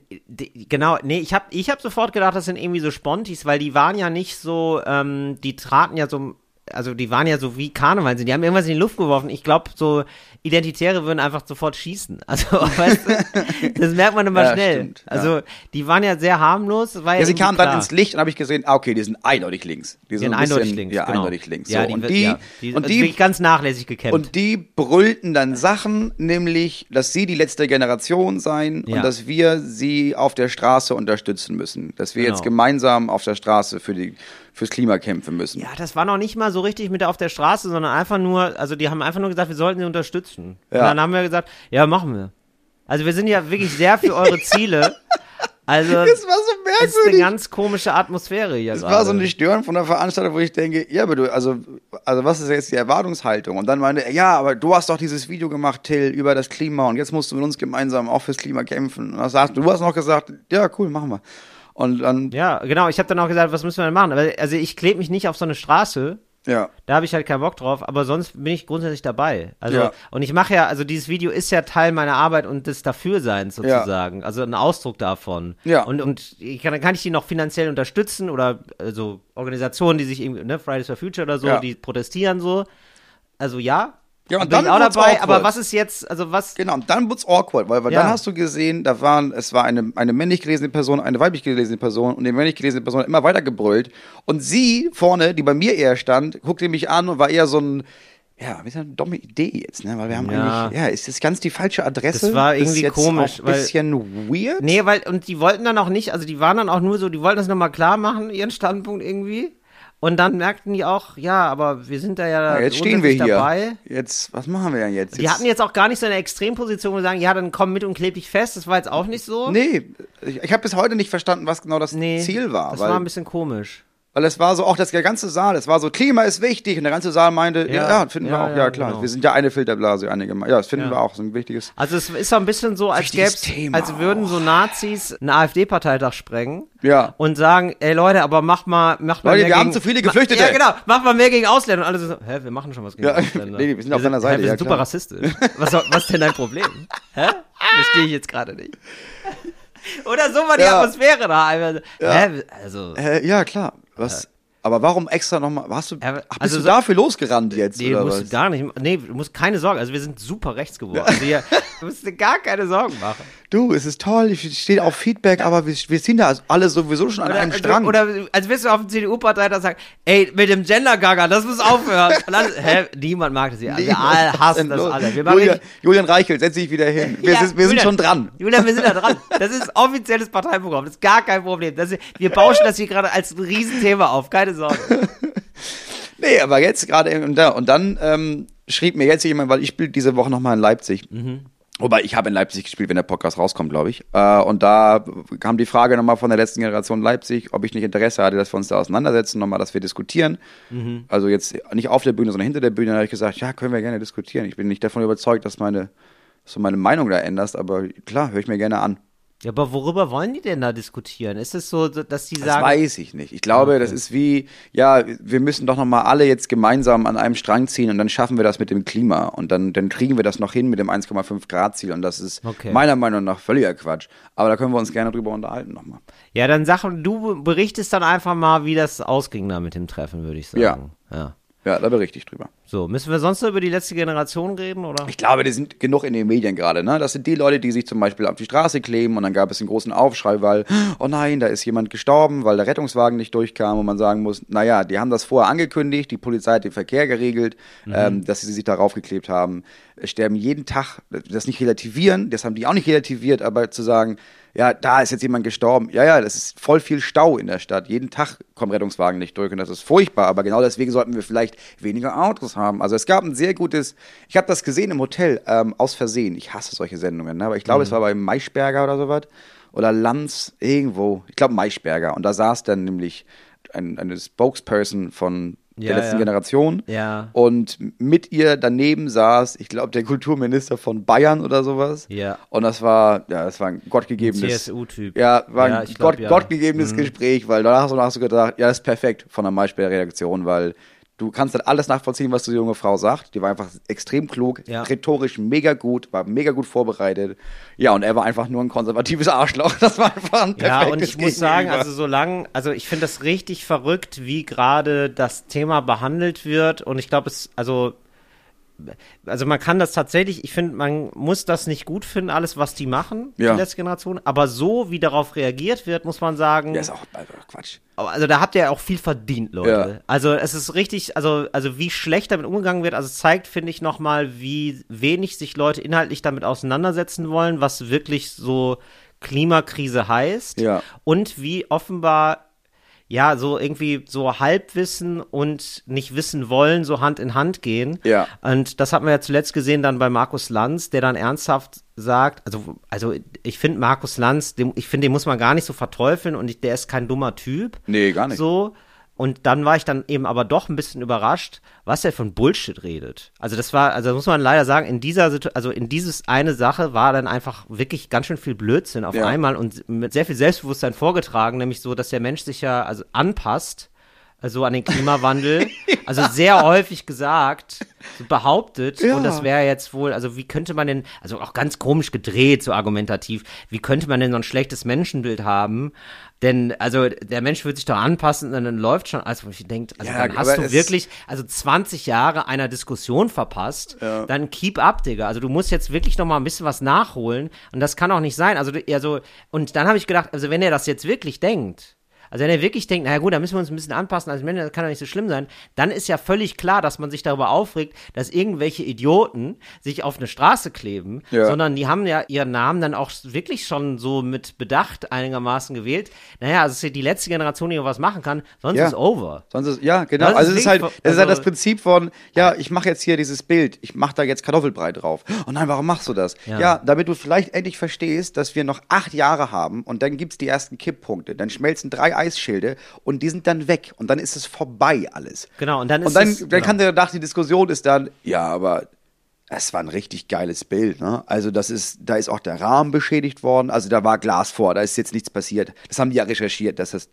genau, nee, ich habe ich hab sofort gedacht, das sind irgendwie so Spontis, weil die waren ja nicht so, ähm, die traten ja so, also die waren ja so wie Karneval sind. Die haben irgendwas in die Luft geworfen. Ich glaube, so Identitäre würden einfach sofort schießen. Also, weißt du, das merkt man immer Ja, schnell. stimmt, ja. Also, die waren ja sehr harmlos. War ja, sie kamen dann ins Licht und habe ich gesehen, ah, okay, die sind eindeutig links. Die Die sind sind ein bisschen, eindeutig links. Ja, genau. eindeutig links. Ja, so. die, und die, die und sind die ganz nachlässig gekämpft. Und die brüllten dann Sachen, nämlich, dass sie die letzte Generation seien und dass wir sie auf der Straße unterstützen müssen. Dass wir Genau. jetzt gemeinsam auf der Straße für die, fürs Klima kämpfen müssen. Ja, das war noch nicht mal so richtig mit auf der Straße, sondern einfach nur, also die haben einfach nur gesagt, wir sollten sie unterstützen. Und Ja. dann haben wir gesagt, ja, machen wir. Also wir sind ja wirklich sehr für eure Ziele. Also Das war so es ist eine merkwürdig. ganz komische Atmosphäre hier Es gerade. war so ein Stören von der Veranstaltung, wo ich denke, ja, aber du, also, also was ist jetzt die Erwartungshaltung? Und dann meinte er, ja, aber du hast doch dieses Video gemacht, Till, über das Klima und jetzt musst du mit uns gemeinsam auch fürs Klima kämpfen. Und dann sagst, du hast noch gesagt, ja, cool, machen wir. Und dann, Ja, genau. Ich habe dann auch gesagt, was müssen wir denn machen? Also ich klebe mich nicht auf so eine Straße. Ja, Da habe ich halt keinen Bock drauf, aber sonst bin ich grundsätzlich dabei. Also, Ja. und ich mache ja, also dieses Video ist ja Teil meiner Arbeit und des Dafürseins sozusagen. Also ein Ausdruck davon. Ja. Und, und ich kann, dann kann ich die noch finanziell unterstützen oder also Organisationen, die sich irgendwie, ne, Fridays for Future oder so, Ja. die protestieren so. Also ja. Ja, und bin dann ich auch dabei, awkward. aber was ist jetzt, also was, Genau, und dann wird's awkward, weil, weil Ja. dann hast du gesehen, da waren, es war eine, eine männlich gelesene Person, eine weiblich gelesene Person und die männlich gelesene Person hat immer weiter gebrüllt. Und sie vorne, die bei mir eher stand, guckte mich an und war eher so ein, ja, wie ist eine dumme Idee jetzt, ne? Weil wir haben Ja. eigentlich, ja, ist das ganz die falsche Adresse? Das war irgendwie jetzt komisch, ein weil- bisschen weird. Nee, weil, und die wollten dann auch nicht, also die waren dann auch nur so, die wollten das nochmal klar machen, ihren Standpunkt irgendwie. Und dann merkten die auch, ja, aber wir sind da ja, Ja, jetzt stehen wir hier. dabei. Jetzt, was machen wir denn jetzt? Die hatten jetzt auch gar nicht so eine Extremposition, wo sie sagen, ja, dann komm mit und kleb dich fest. Das war jetzt auch nicht so. Nee, ich, ich habe bis heute nicht verstanden, was genau das Nee, Ziel war. Das war ein bisschen komisch. Weil es war so, auch das der ganze Saal, es war so, Klima ist wichtig. Und der ganze Saal meinte, ja, Ja, finden ja, wir auch, ja, ja, klar. genau. Wir sind ja eine Filterblase, Gemeinde. Ja, das finden Ja. wir auch, so ein wichtiges. Also es ist so ein bisschen so, als Thema. als würden so Nazis einen AfD-Parteitag sprengen Ja. und sagen, ey Leute, aber macht mal, macht mal Leute, mehr wir gegen, haben zu viele Ma- Geflüchtete. Ja, genau, macht mal mehr gegen Ausländer. Und alle so, hä, wir machen schon was gegen Ja, Ausländer. nee, wir sind auf deiner Seite, Hä, wir ja, sind super klar. rassistisch. Was, was ist denn dein Problem? Hä? Verstehe ich jetzt gerade nicht. Oder so war die Ja. Atmosphäre da. Einfach so, Hä? Also, Äh, ja, klar. Was, aber warum extra nochmal, hast du, Ja, ach, bist also du dafür losgerannt jetzt, Nee, du oder musst was? gar nicht. Nee, du musst keine Sorge. Also wir sind super rechts geworden. Also hier, du musst dir gar keine Sorgen machen. Du, es ist toll, ich stehe auf Feedback, aber wir, wir sind da alle sowieso schon an einem also, Strang. Oder als wirst du auf dem CDU-Parteitag sagen, ey, mit dem Gender-Gaga, das muss aufhören. Dann, hä, niemand mag das hier. Also, wir alle hassen das alle. Wir machen Julian, Julian Reichelt, setz dich wieder hin. Wir, Ja, sind, wir sind Julian, schon dran. Julian, wir sind da dran. Das ist offizielles Parteiprogramm. Das ist gar kein Problem. Das ist, wir bauschen das hier gerade als ein Riesenthema auf. Keine Sorge. Nee, aber jetzt gerade und da und dann ähm, schrieb mir jetzt jemand, weil ich spiele diese Woche nochmal in Leipzig. Mhm. Wobei ich habe in Leipzig gespielt, wenn der Podcast rauskommt, glaube ich. Äh, und da kam die Frage nochmal von der letzten Generation Leipzig, ob ich nicht Interesse hatte, dass wir uns da auseinandersetzen, nochmal, dass wir diskutieren. Mhm. Also jetzt nicht auf der Bühne, sondern hinter der Bühne. Da habe ich gesagt, ja, können wir gerne diskutieren. Ich bin nicht davon überzeugt, dass meine, dass du meine Meinung da änderst, aber klar, höre ich mir gerne an. Ja, aber worüber wollen die denn da diskutieren? Ist es so, dass die Das sagen, weiß ich nicht. Ich glaube, das ist wie, ja, wir müssen doch nochmal alle jetzt gemeinsam an einem Strang ziehen und dann schaffen wir das mit dem Klima und dann, dann kriegen wir das noch hin mit dem 1,5 Grad Ziel und das ist Okay. meiner Meinung nach völliger Quatsch. Aber da können wir uns gerne drüber unterhalten nochmal. ja, dann sag, du berichtest dann einfach mal, wie das ausging da mit dem Treffen, würde ich sagen. Ja. ja. Ja, da berichte ich drüber. So, müssen wir sonst noch über die letzte Generation reden, oder? Ich glaube, die sind genug in den Medien gerade. Ne? Das sind die Leute, die sich zum Beispiel auf die Straße kleben und dann gab es einen großen Aufschrei, weil, oh nein, da ist jemand gestorben, weil der Rettungswagen nicht durchkam und man sagen muss, naja, die haben das vorher angekündigt, die Polizei hat den Verkehr geregelt, ähm, dass sie sich darauf geklebt haben. Sterben jeden Tag, das nicht relativieren, das haben die auch nicht relativiert, aber zu sagen, ja, da ist jetzt jemand gestorben. Ja, ja, das ist voll viel Stau in der Stadt. Jeden Tag kommen Rettungswagen nicht durch und das ist furchtbar. Aber genau deswegen sollten wir vielleicht weniger Autos haben. Also es gab ein sehr gutes, ich habe das gesehen im Hotel, ähm, aus Versehen. Ich hasse solche Sendungen, ne? aber ich glaube, es war bei Maischberger oder sowas. Oder Lanz, irgendwo. Ich glaube Maischberger. Und da saß dann nämlich ein, eine Spokesperson von der Ja, letzten ja. Generation. Ja. Und mit ihr daneben saß, ich glaube, der Kulturminister von Bayern oder sowas. Ja. Und das war, ja, das war ein gottgegebenes. CSU-Typ. Ja, war ein glaub, Gott, ja. Mhm. gottgegebenes Gespräch, weil danach hast du, gedacht, ja, das ist perfekt von der Maischberger-Redaktion, weil du kannst dann alles nachvollziehen, was die junge Frau sagt. Die war einfach extrem klug, Ja. rhetorisch mega gut, war mega gut vorbereitet. Ja, und er war einfach nur ein konservatives Arschloch. Das war einfach ein perfektes Ja, und ich muss sagen, Gegenüber. also solange, also ich finde das richtig verrückt, wie gerade das Thema behandelt wird. Und ich glaube, es, also, also man kann das tatsächlich, ich finde, man muss das nicht gut finden, alles, was die machen, Ja. die letzte Generation. Aber so, wie darauf reagiert wird, muss man sagen, Ja, ist auch Quatsch. also da habt ihr ja auch viel verdient, Leute. Ja. Also es ist richtig, also, also wie schlecht damit umgegangen wird, also es zeigt, finde ich, nochmal, wie wenig sich Leute inhaltlich damit auseinandersetzen wollen, was wirklich so Klimakrise heißt. Ja. Und wie offenbar ja, so irgendwie so Halbwissen und nicht wissen wollen, so Hand in Hand gehen. Ja. Und das hat man ja zuletzt gesehen dann bei Markus Lanz, der dann ernsthaft sagt, also, also ich finde Markus Lanz, dem, ich finde, den muss man gar nicht so verteufeln und ich, der ist kein dummer Typ. Nee, gar nicht. So. Und dann war ich dann eben aber doch ein bisschen überrascht, was er von Bullshit redet. Also das war, also muss man leider sagen, in dieser Situation, also in dieses eine Sache war dann einfach wirklich ganz schön viel Blödsinn auf Ja. einmal und mit sehr viel Selbstbewusstsein vorgetragen, nämlich so, dass der Mensch sich ja also anpasst, also an den Klimawandel. also sehr häufig gesagt, so behauptet, Ja. und das wäre jetzt wohl, also wie könnte man denn, also auch ganz komisch gedreht, so argumentativ, wie könnte man denn so ein schlechtes Menschenbild haben? Denn, also, der Mensch wird sich doch anpassen und dann läuft schon alles, wo ich denke, also Ja, dann hast du wirklich, also 20 Jahre einer Diskussion verpasst, dann keep up, Digga. Also du musst jetzt wirklich noch mal ein bisschen was nachholen und das kann auch nicht sein. Also, also und dann habe ich gedacht, also wenn er das jetzt wirklich denkt, also wenn er wirklich denkt, naja gut, da müssen wir uns ein bisschen anpassen, als Männer, das kann doch nicht so schlimm sein, dann ist ja völlig klar, dass man sich darüber aufregt, dass irgendwelche Idioten sich auf eine Straße kleben, Ja. sondern die haben ja ihren Namen dann auch wirklich schon so mit Bedacht einigermaßen gewählt. Naja, also es ist ja die letzte Generation, die noch was machen kann, sonst Ja. ist over. Sonst ist, ja, genau. Ist also es ist halt, das ist halt das also- Prinzip von, ja, ich mache jetzt hier dieses Bild, ich mache da jetzt Kartoffelbrei drauf. Oh nein, warum machst du das? Ja. Ja, damit du vielleicht endlich verstehst, dass wir noch acht Jahre haben und dann gibt's die ersten Kipppunkte. Dann schmelzen drei Preisschilde und die sind dann weg und dann ist es vorbei alles. Genau, und dann ist Und dann, es- dann genau. kann der nach die Diskussion ist dann, ja, aber es war ein richtig geiles Bild, ne? Also das ist, da ist auch der Rahmen beschädigt worden, also da war Glas vor, da ist jetzt nichts passiert. Das haben die ja recherchiert, dass das,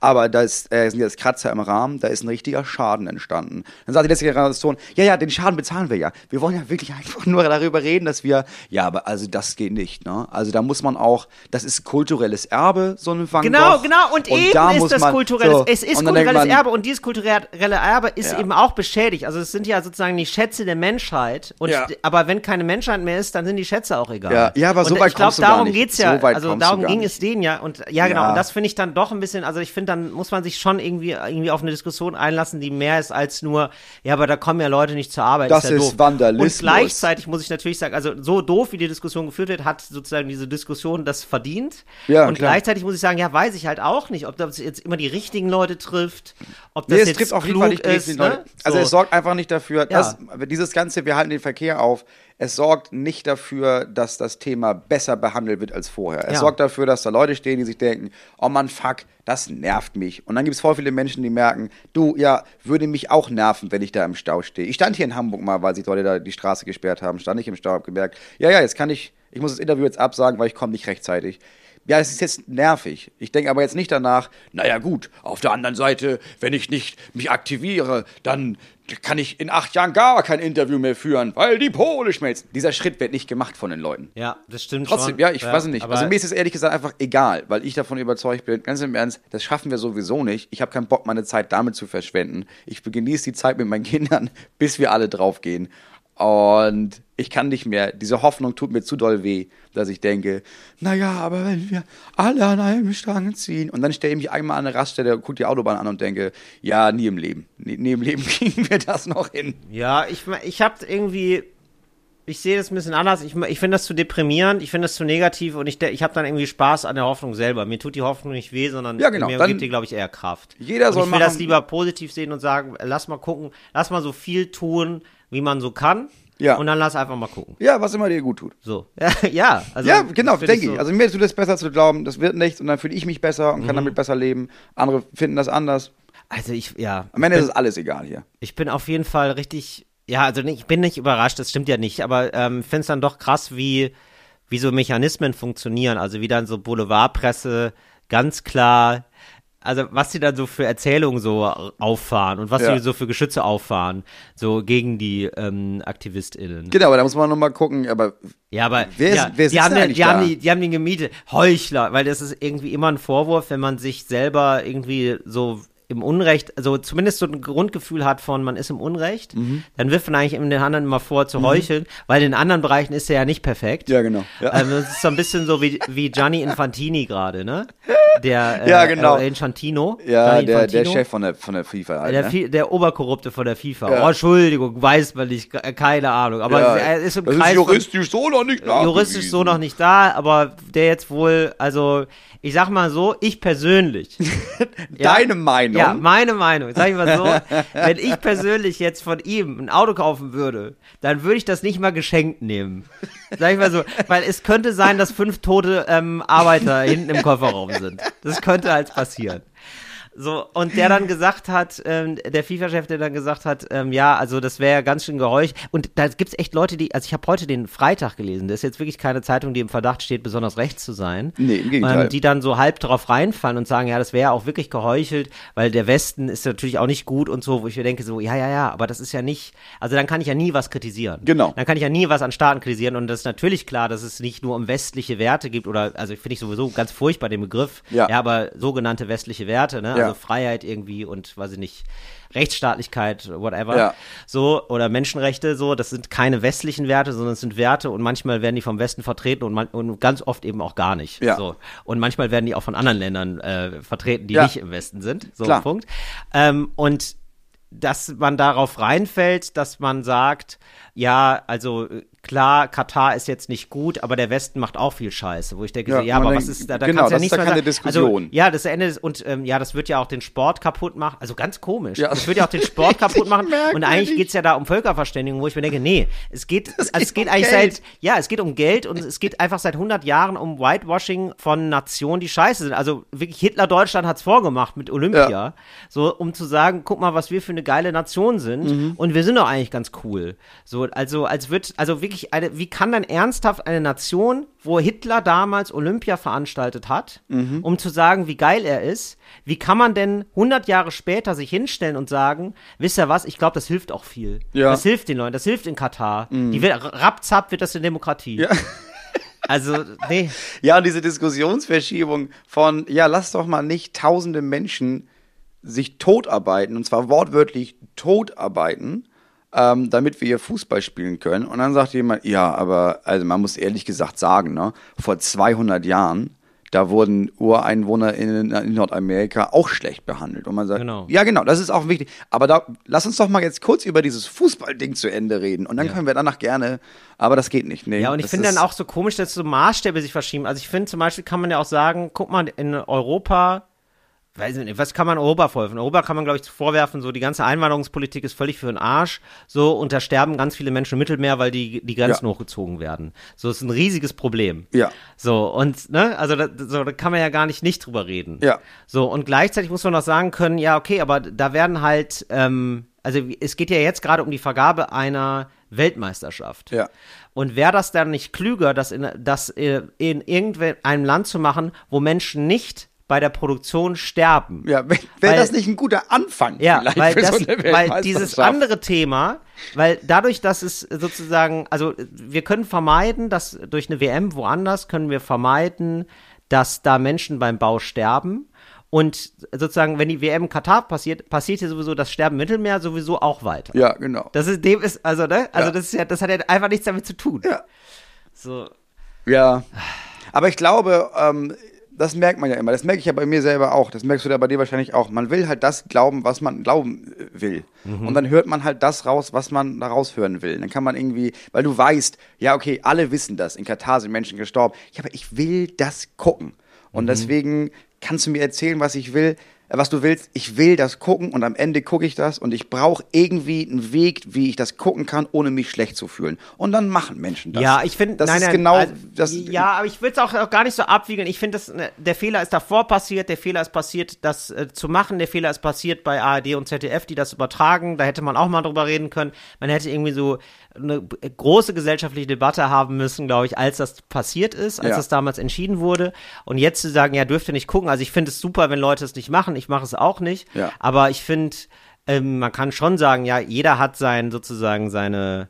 aber da ist, äh, sind jetzt Kratzer im Rahmen, da ist ein richtiger Schaden entstanden. Dann sagt die letzte Generation, ja, ja, den Schaden bezahlen wir ja. Wir wollen ja wirklich einfach nur darüber reden, dass wir, ja, aber also das geht nicht, ne? Also da muss man auch, das ist kulturelles Erbe, so ein Van Genau, Gogh. genau. Und, eben da ist muss das man- kulturelles, so, es ist und kulturelles man, Erbe und dieses kulturelle Erbe ist Ja. eben auch beschädigt. Also es sind ja sozusagen die Schätze der Menschheit. Und Ja. Aber wenn keine Menschheit mehr ist, dann sind die Schätze auch egal. Ja, ja, aber so und weit ich glaube, kommst du gar darum nicht. geht's ja. So weit also darum ging nicht. es denen ja. Und ja, genau. Ja. Und das finde ich dann doch ein bisschen. Also ich finde, dann muss man sich schon irgendwie irgendwie auf eine Diskussion einlassen, die mehr ist als nur. Ja, aber da kommen ja Leute nicht zur Arbeit. Das ja ist. Vandalismus. Und gleichzeitig muss ich natürlich sagen, also so doof wie die Diskussion geführt wird, hat sozusagen diese Diskussion das verdient. Ja, und klar. gleichzeitig muss ich sagen, ja, weiß ich halt auch nicht, ob das jetzt immer die richtigen Leute trifft, ob das Nee, es jetzt trifft auf jeden klug Fall nicht die ist. Ne? Also So. es sorgt einfach nicht dafür, dass dieses ganze, wir halten den Verkehr auf, es sorgt nicht dafür, dass das Thema besser behandelt wird als vorher. Es Ja. sorgt dafür, dass da Leute stehen, die sich denken, oh Mann, fuck, das nervt mich. Und dann gibt es voll viele Menschen, die merken, du, ja, würde mich auch nerven, wenn ich da im Stau stehe. Ich stand hier in Hamburg mal, weil sich Leute da die Straße gesperrt haben, stand ich im Stau, hab gemerkt, ja, ja, jetzt kann ich, ich muss das Interview jetzt absagen, weil ich komme nicht rechtzeitig. Ja, es ist jetzt nervig. Ich denke aber jetzt nicht danach, naja gut, auf der anderen Seite, wenn ich nicht mich aktiviere, dann kann ich in acht Jahren gar kein Interview mehr führen, weil die Pole schmelzen. Dieser Schritt wird nicht gemacht von den Leuten. Ja, das stimmt Trotzdem, schon. ja, ich weiß es nicht. Also mir ist es ehrlich gesagt einfach egal, weil ich davon überzeugt bin, ganz im Ernst, das schaffen wir sowieso nicht. Ich habe keinen Bock, meine Zeit damit zu verschwenden. Ich genieße die Zeit mit meinen Kindern, bis wir alle draufgehen. Und ich kann nicht mehr. Diese Hoffnung tut mir zu doll weh, dass ich denke, naja, aber wenn wir alle an einem Strang ziehen. Und dann stelle ich mich einmal an eine Raststelle, gucke die Autobahn an und denke, ja, nie im Leben. Nie, nie im Leben kriegen wir das noch hin. Ja, ich, ich habe irgendwie, ich sehe das ein bisschen anders. Ich, ich finde das zu deprimierend, ich finde das zu negativ und ich, ich habe dann irgendwie Spaß an der Hoffnung selber. Mir tut die Hoffnung nicht weh, sondern Ja, genau, mir dann- gibt die, glaube ich, eher Kraft. Jeder und soll ich will das machen- lieber positiv sehen und sagen, lass mal gucken, lass mal so viel tun, wie man so kann. Ja. Und dann lass einfach mal gucken. Ja, was immer dir gut tut. So. ja, also. ja, genau, denke ich. so- Also mir tut es besser zu glauben, das wird nichts und dann fühle ich mich besser und kann Mhm. damit besser leben. Andere finden das anders. also ich, ja. Am Ende ich ist es alles egal hier. Ich bin auf jeden Fall richtig, ja, also ich bin nicht überrascht, das stimmt ja nicht, aber ähm, finde es dann doch krass, wie, wie so Mechanismen funktionieren, also wie dann so Boulevardpresse ganz klar, also was sie dann so für Erzählungen so auffahren und was Ja. sie so für Geschütze auffahren, so gegen die ähm, AktivistInnen. Genau, aber da muss man nochmal gucken, aber Ja, aber Wer ist- ja, wer die, haben den, die, haben da? die, die haben den gemietet. Heuchler, weil das ist irgendwie immer ein Vorwurf, wenn man sich selber irgendwie so im Unrecht, also zumindest so ein Grundgefühl hat von, man ist im Unrecht, Mhm. dann wirft man eigentlich den anderen immer vor zu heucheln, weil in anderen Bereichen ist er ja nicht perfekt. ja, genau. Ja. Ähm, das ist so ein bisschen so wie, wie Gianni Infantini gerade, ne? Der, äh, Ja, genau. äh, Infantino. ja, Gianni der, der Infantino. Chef von der, von der FIFA. Halt, Der, ne? Der Oberkorrupte von der FIFA. Ja. Oh, Entschuldigung, weiß man nicht, ke- keine Ahnung. Aber ja, er ist im das Kreis ist von- juristisch so noch nicht juristisch so noch nicht da, aber der jetzt wohl, also ich sag mal so, ich persönlich. ja, Deine Meinung? Ja, meine Meinung. Sag ich mal so, wenn ich persönlich jetzt von ihm ein Auto kaufen würde, dann würde ich das nicht mal geschenkt nehmen. Sag ich mal so, weil es könnte sein, dass fünf tote ähm, Arbeiter hinten im Kofferraum sind. Das könnte halt passieren. So, und der dann gesagt hat, ähm, der FIFA-Chef, der dann gesagt hat, ähm, ja, also das wäre ja ganz schön geheucht. Und da gibt's echt Leute, die, also ich habe heute den Freitag gelesen, das ist jetzt wirklich keine Zeitung, die im Verdacht steht, besonders rechts zu sein. Nee, im Gegenteil. Ähm, die dann so halb drauf reinfallen und sagen, ja, das wäre ja auch wirklich geheuchelt, weil der Westen ist natürlich auch nicht gut und so, wo ich mir denke, so, ja, ja, ja, aber das ist ja nicht, also dann kann ich ja nie was kritisieren. Genau. Dann kann ich ja nie was an Staaten kritisieren und das ist natürlich klar, dass es nicht nur um westliche Werte gibt oder, also finde ich sowieso ganz furchtbar den Begriff, Ja. ja aber sogenannte westliche Werte, ne, Ja. Also Freiheit irgendwie und, weiß ich nicht, Rechtsstaatlichkeit, whatever, Ja. so, oder Menschenrechte, so, das sind keine westlichen Werte, sondern es sind Werte und manchmal werden die vom Westen vertreten und, man, und ganz oft eben auch gar nicht, Ja. so. Und manchmal werden die auch von anderen Ländern äh, vertreten, die Ja. nicht im Westen sind, so, Klar. Punkt. Ähm, und dass man darauf reinfällt, dass man sagt, ja, also klar, Katar ist jetzt nicht gut, aber der Westen macht auch viel Scheiße, wo ich denke, Ja, so, ja, aber was ist da, da genau, kannst du ja das ist nichts da mehr keine sagen. Diskussion. Also, ja, das Ende ist, und ähm, ja, das wird ja auch den Sport kaputt machen, also ganz komisch. Ja. Das wird ja auch den Sport kaputt machen und eigentlich geht's ja da um Völkerverständigung, wo ich mir denke, nee, es geht, also es geht geht um eigentlich Geld. seit, ja, es geht um Geld und es geht einfach seit 100 Jahren um Whitewashing von Nationen, die scheiße sind. Also wirklich Hitler Deutschland hat's vorgemacht mit Olympia, Ja. so um zu sagen, guck mal, was wir für eine geile Nation sind Mhm. und wir sind doch eigentlich ganz cool. So, also als wird, also wirklich eine, wie kann dann ernsthaft eine Nation, wo Hitler damals Olympia veranstaltet hat, Mhm. um zu sagen, wie geil er ist, wie kann man denn 100 Jahre später sich hinstellen und sagen, wisst ihr was, ich glaube, das hilft auch viel. Ja. Mhm. Das hilft den Leuten, das hilft in Katar. Die wird, rapzapp wird das eine Demokratie. Ja. Also, nee. Ja, und diese Diskussionsverschiebung von, ja, lass doch mal nicht tausende Menschen sich totarbeiten, und zwar wortwörtlich totarbeiten, ähm, damit wir hier Fußball spielen können. Und dann sagt jemand, ja, aber, also man muss ehrlich gesagt sagen, ne, vor 200 Jahren, da wurden Ureinwohner in, in Nordamerika auch schlecht behandelt. Und man sagt, Genau. ja, genau, das ist auch wichtig. Aber da, lass uns doch mal jetzt kurz über dieses Fußballding zu Ende reden. Und dann können wir danach gerne, aber das geht nicht. Nee, Ja, und ich finde dann auch so komisch, dass so Maßstäbe sich verschieben. Also ich finde zum Beispiel kann man ja auch sagen, guck mal, in Europa, weiß nicht, was kann man Europa vorwerfen? Europa kann man, glaube ich, vorwerfen, so die ganze Einwanderungspolitik ist völlig für den Arsch. So, und da sterben ganz viele Menschen im Mittelmeer, weil die, die Grenzen Ja. hochgezogen werden. So, ist ein riesiges Problem. Ja. So, und, ne, also da, so, da kann man ja gar nicht nicht drüber reden. Ja. So, und gleichzeitig muss man noch sagen können, ja, okay, aber da werden halt, ähm, also es geht ja jetzt gerade um die Vergabe einer Weltmeisterschaft. Ja. Und wäre das dann nicht klüger, das in, das äh, in irgendeinem Land zu machen, wo Menschen nicht bei der Produktion sterben? Ja, wäre das nicht ein guter Anfang Ja, weil, das, so weil dieses andere Thema, weil dadurch, dass es sozusagen, also wir können vermeiden, dass durch eine WM woanders können wir vermeiden, dass da Menschen beim Bau sterben. Und sozusagen, wenn die WM in Katar passiert, passiert hier sowieso das Sterben im Mittelmeer sowieso auch weiter. Ja, genau. Das ist dem ist, also, ne? Also Ja. das ist ja, das hat ja einfach nichts damit zu tun. Ja. So. Ja. Aber ich glaube, ähm, das merkt man ja immer. Das merke ich ja bei mir selber auch. Das merkst du ja bei dir wahrscheinlich auch. Man will halt das glauben, was man glauben will. Mhm. Und dann hört man halt das raus, was man da raushören will. Dann kann man irgendwie, weil du weißt, ja, okay, alle wissen das. In Katar sind Menschen gestorben. Ja, aber ich will das gucken. Und Mhm. deswegen kannst du mir erzählen, was ich will. Was du willst, ich will das gucken und am Ende gucke ich das und ich brauche irgendwie einen Weg, wie ich das gucken kann, ohne mich schlecht zu fühlen. Und dann machen Menschen das. Ja, ich finde, das nein, ist nein, genau also, das. Ja, aber ich will es auch, auch gar nicht so abwiegeln. Ich finde, ne, der Fehler ist davor passiert, der Fehler ist passiert, das äh, zu machen, der Fehler ist passiert bei ARD und ZDF, die das übertragen. Da hätte man auch mal drüber reden können. Man hätte irgendwie so eine große gesellschaftliche Debatte haben müssen, glaube ich, als das passiert ist, als Ja. das damals entschieden wurde. Und jetzt zu sagen, ja, dürft ihr nicht gucken. Also ich finde es super, wenn Leute es nicht machen. Ich mache es auch nicht. Ja. Aber ich finde, ähm, man kann schon sagen, ja, jeder hat sein, sozusagen seine,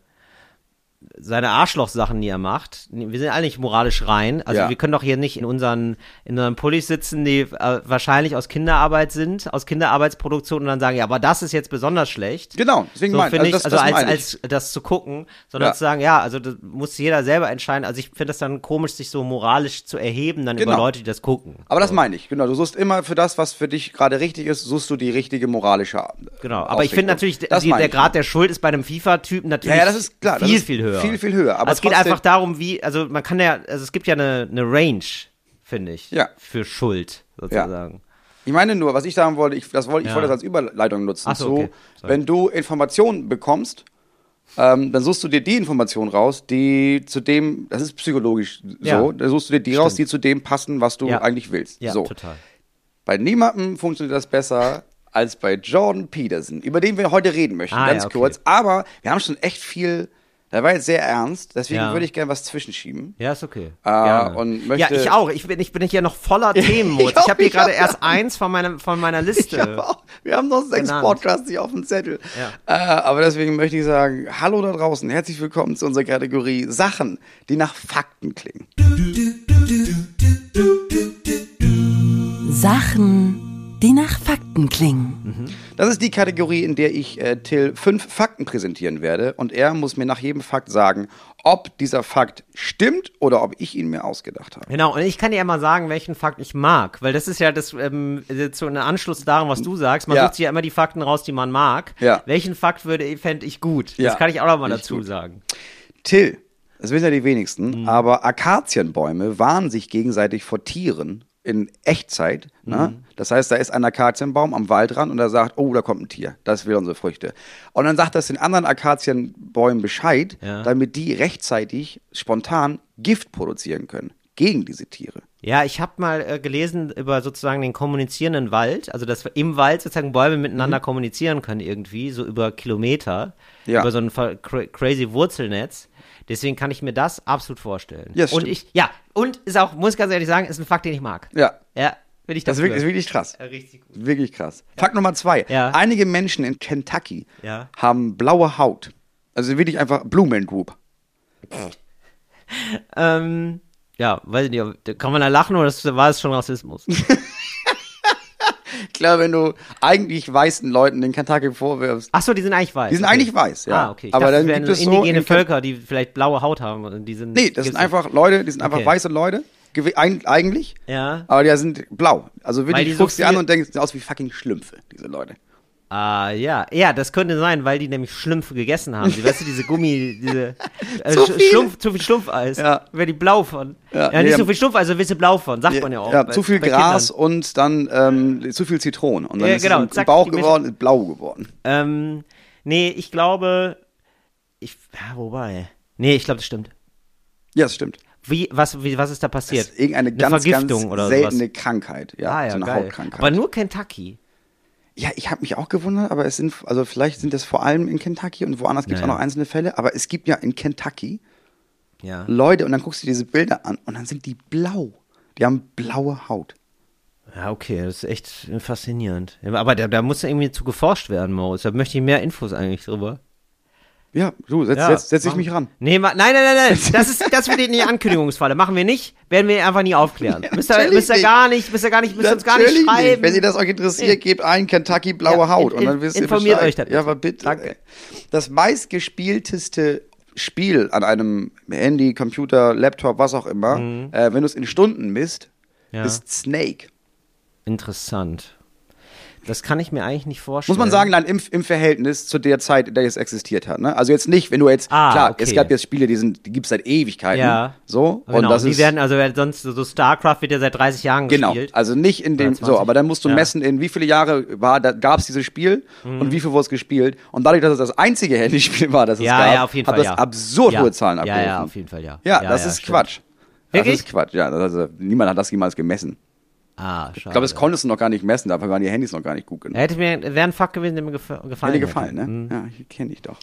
seine Arschlochsachen, die er macht. Wir sind alle nicht moralisch rein. Also Ja. wir können doch hier nicht in unseren, in unseren Pullis sitzen, die äh, wahrscheinlich aus Kinderarbeit sind, aus Kinderarbeitsproduktion und dann sagen, ja, aber das ist jetzt besonders schlecht. Genau, deswegen so mein- finde also ich, das- also das als, meine ich. als das zu gucken, sondern Ja. zu sagen, ja, also das muss jeder selber entscheiden. Also ich finde das dann komisch, sich so moralisch zu erheben, dann über Genau. Leute, die das gucken. Aber das meine ich, genau. Du suchst immer für das, was für dich gerade richtig ist, suchst du die richtige moralische. Genau, aber ich finde natürlich, die, meine der. Grad der Schuld ist bei einem FIFA-Typen natürlich Ja, ja, das ist klar, viel, ist viel höher. Viel, viel höher, aber Aber es geht einfach darum, wie, also man kann ja, also es gibt ja eine, eine Range, finde ich, Ja. für Schuld sozusagen. Ich meine nur, was ich sagen wollte, ich, das wollte, ich Ja. wollte das als Überleitung nutzen. Ach so, okay. Wenn du Informationen bekommst, ähm, dann suchst du dir die Informationen raus, die zu dem, das ist psychologisch Ja. so, dann suchst du dir die raus, die zu dem passen, was du Ja. eigentlich willst. Ja, so. total. Bei niemandem funktioniert das besser als bei Jordan Peterson, über den wir heute reden möchten, Ah, ganz ja, okay. kurz. Aber wir haben schon echt viel, der war jetzt sehr ernst, deswegen Ja. würde ich gerne was zwischenschieben. Ja, ist okay. Gerne. und möchte- ja, ich auch. Ich bin, ich bin hier noch voller Themen. Ich Ich, habe hier gerade erst eins von, meiner von meiner Liste. Ich hab auch, wir haben noch sechs Genannt. Podcasts nicht auf dem Zettel. Ja. Äh, aber deswegen möchte ich sagen, hallo da draußen, herzlich willkommen zu unserer Kategorie Sachen, die nach Fakten klingen. Sachen, die nach Fakten klingen. Das ist die Kategorie, in der ich äh, Till fünf Fakten präsentieren werde und er muss mir nach jedem Fakt sagen, ob dieser Fakt stimmt oder ob ich ihn mir ausgedacht habe. Genau, und ich kann dir ja mal sagen, welchen Fakt ich mag, weil das ist ja das ähm, so ein Anschluss daran, was du sagst. Man Ja. sucht sich ja immer die Fakten raus, die man mag. Ja. Welchen Fakt würde fände ich gut? Ja, Das kann ich auch noch mal dazu gut. sagen. Till, Das wissen ja die wenigsten. Mhm. Aber Akazienbäume warnen sich gegenseitig vor Tieren in Echtzeit. Ne? Mhm. Das heißt, da ist ein Akazienbaum am Waldrand und er sagt, oh, da kommt ein Tier, das will unsere Früchte. Und dann sagt das den anderen Akazienbäumen Bescheid, Ja. damit die rechtzeitig spontan Gift produzieren können gegen diese Tiere. Ja, ich habe mal äh, gelesen über sozusagen den kommunizierenden Wald, also dass im Wald sozusagen Bäume miteinander kommunizieren können irgendwie, so über Kilometer, Mhm. Ja. über so ein crazy Wurzelnetz. Deswegen kann ich mir das absolut vorstellen. Ja, das und stimmt. ich, ja, und ist auch, muss ich ganz ehrlich sagen, ist ein Fakt, den ich mag. Ja, Ja, bin ich das dafür. wirklich, ist wirklich krass. Ja, richtig gut. Wirklich krass. Fakt Nummer zwei. Ja. Einige Menschen in Kentucky Ja. haben blaue Haut. Also wirklich einfach Blue Man Group. Ähm, ja, weiß ich nicht, ob- kann man da lachen oder das, war es schon Rassismus? Ich glaube, wenn du eigentlich weißen Leuten in Kentucky vorwirfst, Ach so, die sind eigentlich weiß. Die sind okay. eigentlich weiß, ja. Ah, okay. Ich Aber dachte, dann das gibt es so indigene in Völker, die vielleicht blaue Haut haben. Und die sind, nee, das sind einfach Leute, die sind einfach Okay. weiße Leute, eigentlich. Ja. aber die sind blau. Also wirklich, die du so guckst die an viel- und denkst, sehen aus wie fucking Schlümpfe, diese Leute. Ah, ja. Ja, das könnte sein, weil die nämlich Schlümpfe gegessen haben. Die, weißt du, diese Gummi, diese äh, Zu viel. Schlumpf, zu viel Schlumpfeis. Ja. Wäre die blau von. Ja, Ja, nee, nicht so ähm, viel Schlumpf, also willst du blau von, sagt man ja auch. Ja, bei- zu viel Gras Kindern. und dann ähm, zu viel Zitronen. Und dann Ja, ist genau, es zack, Bauch geworden, ist blau geworden. Ähm, nee, ich glaube. Ich, ja, wobei. Nee, ich glaube, das stimmt. Ja, das stimmt. Wie, was, wie, was ist da Das passiert? ist irgendeine Eine ganz, Vergiftung ganz oder seltene sowas. Krankheit. Ja, ah, ja, so eine geil. Hautkrankheit. Aber nur Kentucky. Ja, ich habe mich auch gewundert, aber es sind, also vielleicht sind das vor allem in Kentucky und woanders gibt es Naja. auch noch einzelne Fälle, aber es gibt ja in Kentucky Ja. Leute und dann guckst du dir diese Bilder an und dann sind die blau. Die haben blaue Haut. Ja, okay, das ist echt faszinierend. Ja, Aber da, da muss ja irgendwie zu geforscht werden, Maus. Da möchte ich mehr Infos eigentlich drüber. Ja, du, setz, Ja, setz, setz ich mich ran. Nee, ma, nein, nein, nein, nein. Das ist, das wird in die Ankündigungsfalle. Machen wir nicht, werden wir einfach nie aufklären. müsst ihr, müsst ihr nicht. gar nicht, müsst ihr gar nicht, müsst ihr uns gar nicht schreiben. Wenn ihr das euch interessiert, Nee. gebt ein Kentucky blaue Ja, Haut in- und dann in- wisst ihr informiert Bescheid. euch da bitte. Ja, aber bitte. Danke. Das meistgespielteste Spiel an einem Handy, Computer, Laptop, was auch immer, äh, wenn du es in Stunden misst, Mhm. Ja. ist Snake. Interessant. Das kann ich mir eigentlich nicht vorstellen. Muss man sagen, nein, im, im Verhältnis zu der Zeit, in der es existiert hat. Ne? Also jetzt nicht, wenn du jetzt, Ah, klar, okay. es gab jetzt Spiele, die sind, die gibt es seit Ewigkeiten. Ja. So. Genau, und das die ist, werden, also sonst, so StarCraft wird ja seit 30 Jahren Genau, gespielt. also nicht in dem, Oder 20. so, aber dann musst du Ja. messen, in wie viele Jahre war, da gab es dieses Spiel Mhm. und wie viel wurde es gespielt. Und dadurch, dass es das einzige Handyspiel war, das es ja, gab, ja, auf jeden hat Fall, das ja. absurd ja. hohe Zahlen abgerufen. Ja, ja, auf jeden Fall, ja. Ja, das ist stimmt. Quatsch. Das Wirklich? ist Quatsch, ja. Das, also, niemand hat das jemals gemessen. Ah, schade. Ich glaube, das konntest du noch gar nicht messen, dafür waren die Handys noch gar nicht gut genug. Hätte mir, wäre ein Fakt gewesen, der mir gef gefallen hätte. gefallen, ne? Mhm. Ja, ich kenne dich doch.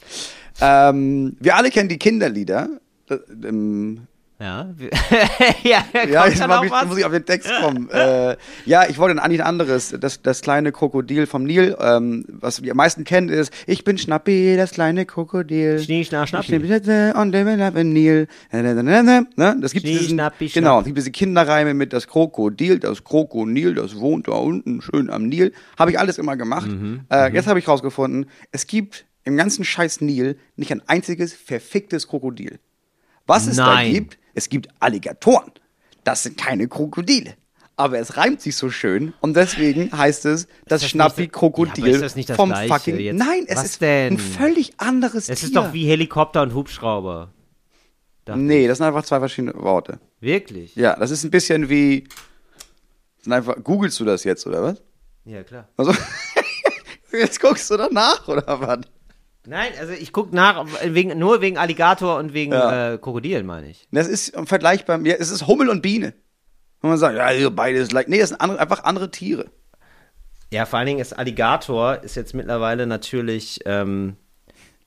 Ähm, wir alle kennen die Kinderlieder. Äh, ähm, Ja, ja, Ja, jetzt mal, was? muss ich auf den Text kommen. äh, ja, ich wollte eigentlich ein anderes. Das, das kleine Krokodil vom Nil, ähm, was wir am meisten kennen, ist Ich bin Schnappi, das kleine Krokodil. Schnie, schna, schnappi. Und der Nil. Ne? Das gibt Schnie, diesen, schnappi, genau, es gibt diese Kinderreime mit das Krokodil, das Krokonil, das wohnt da unten schön am Nil. Habe ich alles immer gemacht. Mhm, äh, jetzt habe ich rausgefunden, es gibt im ganzen scheiß Nil nicht ein einziges verficktes Krokodil. Was es da Nein. gibt, es gibt Alligatoren. Das sind keine Krokodile. Aber es reimt sich so schön und deswegen heißt es das, das Schnappi nicht- Ja, das vom Gleiche fucking. jetzt? Nein, es Was ist denn? ein völlig anderes Es Tier. ist doch wie Helikopter und Hubschrauber. Dachte Nee, das sind einfach zwei verschiedene Worte. ich. Wirklich? Ja, das ist ein bisschen wie. Sind einfach, googelst du das jetzt, oder was? Ja, klar. Also, jetzt guckst du danach, oder was? Nein, also ich gucke nach, wegen, nur wegen Alligator und wegen Ja. äh, Krokodil, meine ich. Das ist vergleichbar. Ja, es ist Hummel und Biene. Wenn man sagt, ja, also beides gleich. Nee, das sind andere, einfach andere Tiere. Ja, vor allen Dingen ist Alligator ist jetzt mittlerweile natürlich, ähm,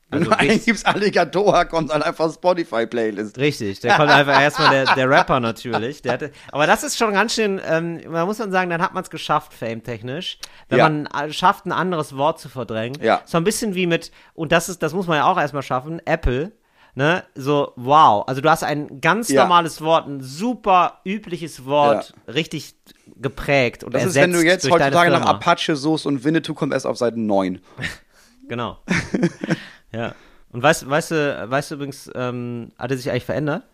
Wenn also du eingibst Alligator, kommt dann einfach Spotify-Playlist. richtig, da kommt einfach erstmal der, der Rapper natürlich. Der hatte, aber das ist schon ganz schön, ähm, man muss dann sagen, dann hat man es geschafft, fame-technisch. Wenn Ja. man äh, schafft, ein anderes Wort zu verdrängen. Ja. So ein bisschen wie mit, und das ist, das muss man ja auch erstmal schaffen, Apple. Ne, so, wow. Also du hast ein ganz Ja. normales Wort, ein super übliches Wort, richtig geprägt und Das ist, ersetzt wenn du jetzt heutzutage nach. Apache suchst und Winnetou kommt erst auf Seite 9. Genau. ja. Und weißt, weißt du, weißt du übrigens, ähm, hat er sich eigentlich verändert?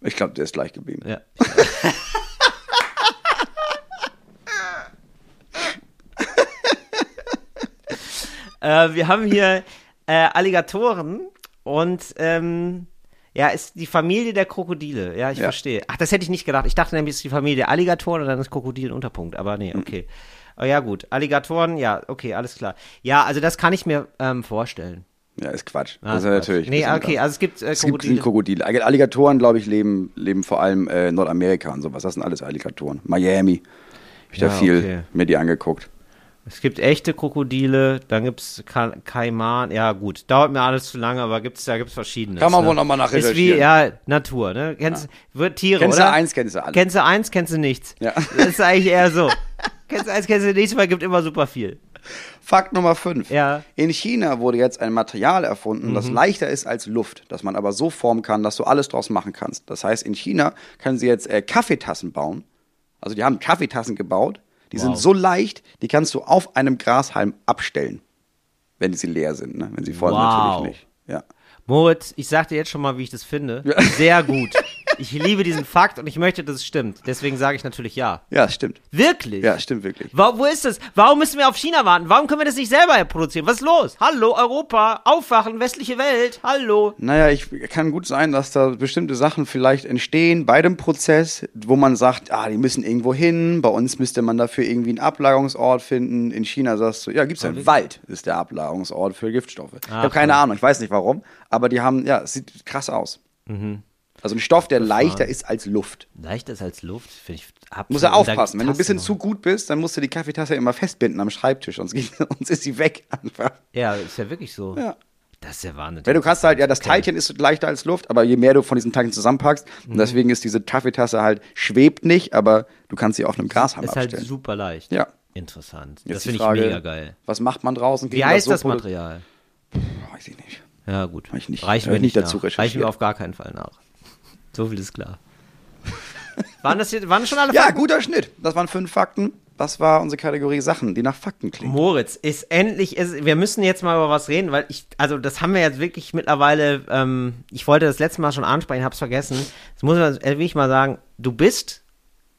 Ich glaube, der ist gleich geblieben. Ja. äh, wir haben hier äh, Alligatoren und ähm, Ja, ist die Familie der Krokodile. Ja, ich Ja. verstehe. Ach, das hätte ich nicht gedacht. Ich dachte nämlich, es ist die Familie der Alligatoren und dann ist Krokodil ein Unterpunkt. Aber nee, okay. Oh, ja, gut. Alligatoren, ja, okay, alles klar. Ja, also das kann ich mir ähm, vorstellen. Ja, ist Quatsch. Ah, das ist Quatsch. natürlich. Nee, okay, also es gibt äh, Es gibt Krokodile. sind Krokodile. Allig- Alligatoren, glaube ich, leben, leben vor allem äh, Nordamerika und sowas. Das sind alles Alligatoren. Miami. Hab ich da Ja, viel okay. mir die angeguckt. Es gibt echte Krokodile, dann gibt's Ka Kaiman. Ja, gut, dauert mir alles zu lange, aber gibt's da gibt's verschiedene. Kann man ne? wohl noch mal Ist wie, nachrecherchieren. ja, Natur, ne? Kennst, wird Tiere, Kennst oder? du eins, kennst du alle. Kennst du eins, kennst du nichts. Ja. Das ist eigentlich eher so. kennst du eins, kennst du nichts, weil gibt immer super viel. Fakt Nummer 5. Ja. Mhm. In China wurde jetzt ein Material erfunden, das leichter ist als Luft, das man aber so formen kann, dass du alles draus machen kannst. Das heißt, in China können sie jetzt äh, Kaffeetassen bauen. Also die haben Kaffeetassen gebaut. Die Wow. sind so leicht, die kannst du auf einem Grashalm abstellen, wenn sie leer sind. Ne? Wenn sie voll sind, Wow. natürlich nicht. Ja. Moritz, ich sag dir jetzt schon mal, wie ich das finde. Sehr gut. Ich liebe diesen Fakt und ich möchte, dass es stimmt. Deswegen sage ich natürlich ja. ja, es stimmt. Wirklich? Ja, stimmt wirklich. Wa- Wo ist das? Warum müssen wir auf China warten? Warum können wir das nicht selber produzieren? Was ist los? Hallo, Europa, aufwachen, westliche Welt, hallo. Naja, ich kann gut sein, dass da bestimmte Sachen vielleicht entstehen bei dem Prozess, wo man sagt, ah, die müssen irgendwo hin. Bei uns müsste man dafür irgendwie einen Ablagerungsort finden. In China sagst du, ja, gibt's ja einen Wald, ist der Ablagerungsort für Giftstoffe. ich habe keine Ahnung, ich weiß nicht warum, aber die haben, ja, es sieht krass aus. Mhm. Also ein Stoff, der leichter ist als Luft. Leichter ist als Luft, finde ich. absolut. Muss er aufpassen. Wenn du ein bisschen zu gut bist, dann musst du die Kaffeetasse immer festbinden am Schreibtisch, sonst, geht, sonst ist sie weg einfach. Ja, ist ja wirklich so. Ja. Das ist ja Wahnsinn. Ja, du kannst halt, ja, das. Teilchen ist leichter als Luft, aber je mehr du von diesen Teilchen zusammenpackst, Mhm. und deswegen ist diese Kaffeetasse halt, schwebt nicht, aber du kannst sie auf einem Grashalm Ist halt abstellen. super leicht. Ja. Interessant. Jetzt das finde ich mega geil. Was macht man draußen? Wie heißt das Material? Weiß ich nicht. Ja, gut. Ich nicht- Reichen wir ich nicht nicht dazu nach. Reichen wir auf gar keinen Fall nach. So viel ist klar. waren das hier, waren schon alle Ja, Fakten? guter Schnitt. Das waren fünf Fakten. Das war unsere Kategorie Sachen, die nach Fakten klingen. Moritz, ist endlich, ist, wir müssen jetzt mal über was reden, weil ich, also das haben wir jetzt wirklich mittlerweile, ähm, ich wollte das letzte Mal schon ansprechen, hab's vergessen. Das muss man wirklich mal sagen, du bist,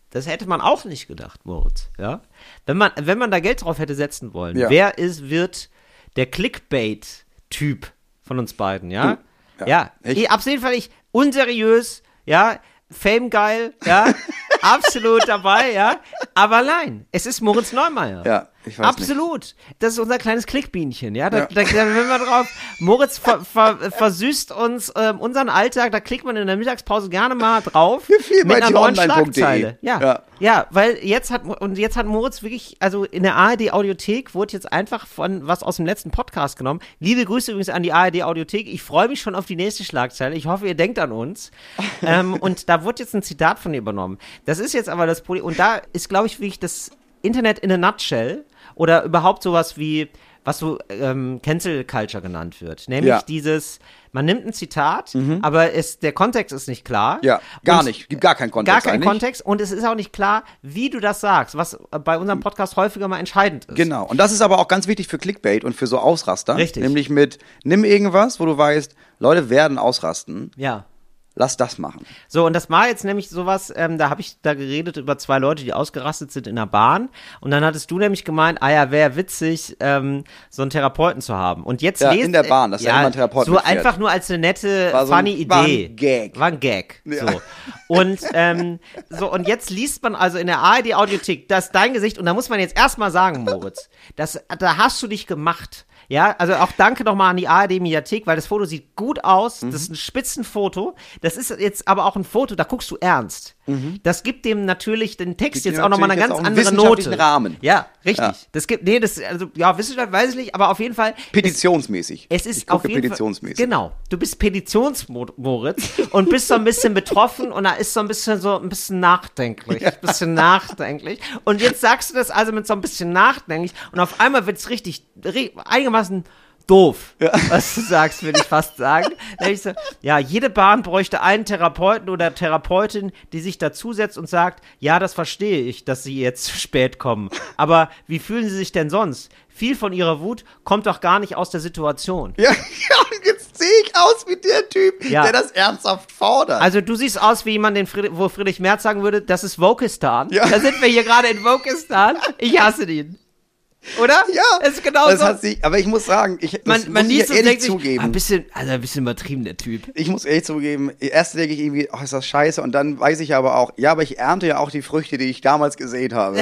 das hätte man auch nicht gedacht, Moritz, ja. Wenn man, wenn man da Geld drauf hätte setzen wollen, Ja. wer ist, wird der Clickbait-Typ von uns beiden, ja? Hm, ja. Ja, Ich- jeden Fall ich, unseriös, ja, Fame geil, ja, absolut dabei, ja. Aber nein, es ist Moritz Neumeier. Ja, Absolut. Das ist unser kleines Klickbienchen, ja. Da, Ja. da, da wenn wir drauf. Moritz ver, ver, versüßt uns ähm, unseren Alltag, da klickt man in der Mittagspause gerne mal drauf. Wir viel mit einer neuen. Schlagzeile. Ja. ja. Ja. weil jetzt hat und jetzt hat Moritz wirklich, also in der ARD Audiothek wurde jetzt einfach von was aus dem letzten Podcast genommen. Liebe Grüße übrigens an die ARD Audiothek. Ich freue mich schon auf die nächste Schlagzeile. Ich hoffe, ihr denkt an uns. ähm, und da wurde jetzt ein Zitat von ihr übernommen. Das ist jetzt aber das Problem. Und da ist, glaube ich, wirklich das Internet in a nutshell oder überhaupt sowas wie, was so ähm, Cancel Culture genannt wird. Nämlich Ja. dieses, man nimmt ein Zitat, aber es, der Kontext ist nicht klar. Ja, gar Und- nicht. Gibt gar keinen Kontext Gar keinen eigentlich. Kontext und es ist auch nicht klar, wie du das sagst, was bei unserem Podcast häufiger mal entscheidend ist. Genau. Und das ist aber auch ganz wichtig für Clickbait und für so Ausraster. Richtig. Nämlich mit, nimm irgendwas, wo du weißt, Leute werden ausrasten, Ja. Lass das machen. So, und das war jetzt nämlich sowas, ähm, da habe ich da geredet über zwei Leute, die ausgerastet sind in der Bahn. Und dann hattest du nämlich gemeint, ah ja, wäre witzig, ähm, so einen Therapeuten zu haben. Und jetzt Ja, lest, in der Bahn, dass da immer ein Therapeut So mitfährt. einfach nur als eine nette, War so funny war ein Idee. Gag. War ein Gag. Ja. So. Und, ähm, so, und jetzt liest man also in der ARD-Audiothek, das ist dein Gesicht. Und da muss man jetzt erstmal sagen, Moritz, das, da hast du dich gemacht. Ja, also auch danke nochmal an die ARD-Mediathek, weil das Foto sieht gut aus. Mhm. Das ist ein Spitzenfoto. Das ist jetzt aber auch ein Foto, da guckst du ernst. Das gibt dem natürlich den Text Mhm. Gibt jetzt auch nochmal eine ganz andere Note. Rahmen. Ja, richtig. Ja. Das gibt, nee, das, also, ja, Wissenschaft weiß ich nicht, aber auf jeden Fall. Petitionsmäßig. Es ist ich gucke auf jeden petitionsmäßig. Fall. Genau. Du bist Petitionsmoritz und bist so ein bisschen betroffen und da ist so ein bisschen so ein bisschen nachdenklich. Ein bisschen nachdenklich. Und jetzt sagst du das also mit so ein bisschen nachdenklich und auf einmal wird es richtig, ri- einigermaßen doof, was du sagst, würde ich fast sagen. Ich so, ja, jede Bahn bräuchte einen Therapeuten oder Therapeutin, die sich dazusetzt und sagt, ja, das verstehe ich, dass sie jetzt zu spät kommen. Aber wie fühlen sie sich denn sonst? Viel von ihrer Wut kommt doch gar nicht aus der Situation. Ja, ja, und jetzt sehe ich aus wie der Typ, Ja. der das ernsthaft fordert. Also du siehst aus wie jemand, den Friedrich, wo Friedrich Merz sagen würde, das ist Wokistan. Ja. Da sind wir hier gerade in Wokistan. Ich hasse ihn. Oder? Ja, ist genau das so. hat sich, aber ich muss sagen, ich das man, man muss ich es ehrlich sich, ah, zugeben. ein bisschen, also ein bisschen übertrieben, der Typ. ich muss ehrlich zugeben, erst denke ich irgendwie, oh, ist das scheiße, und dann weiß ich aber auch, ja, aber ich ernte ja auch die Früchte, die ich damals gesät habe.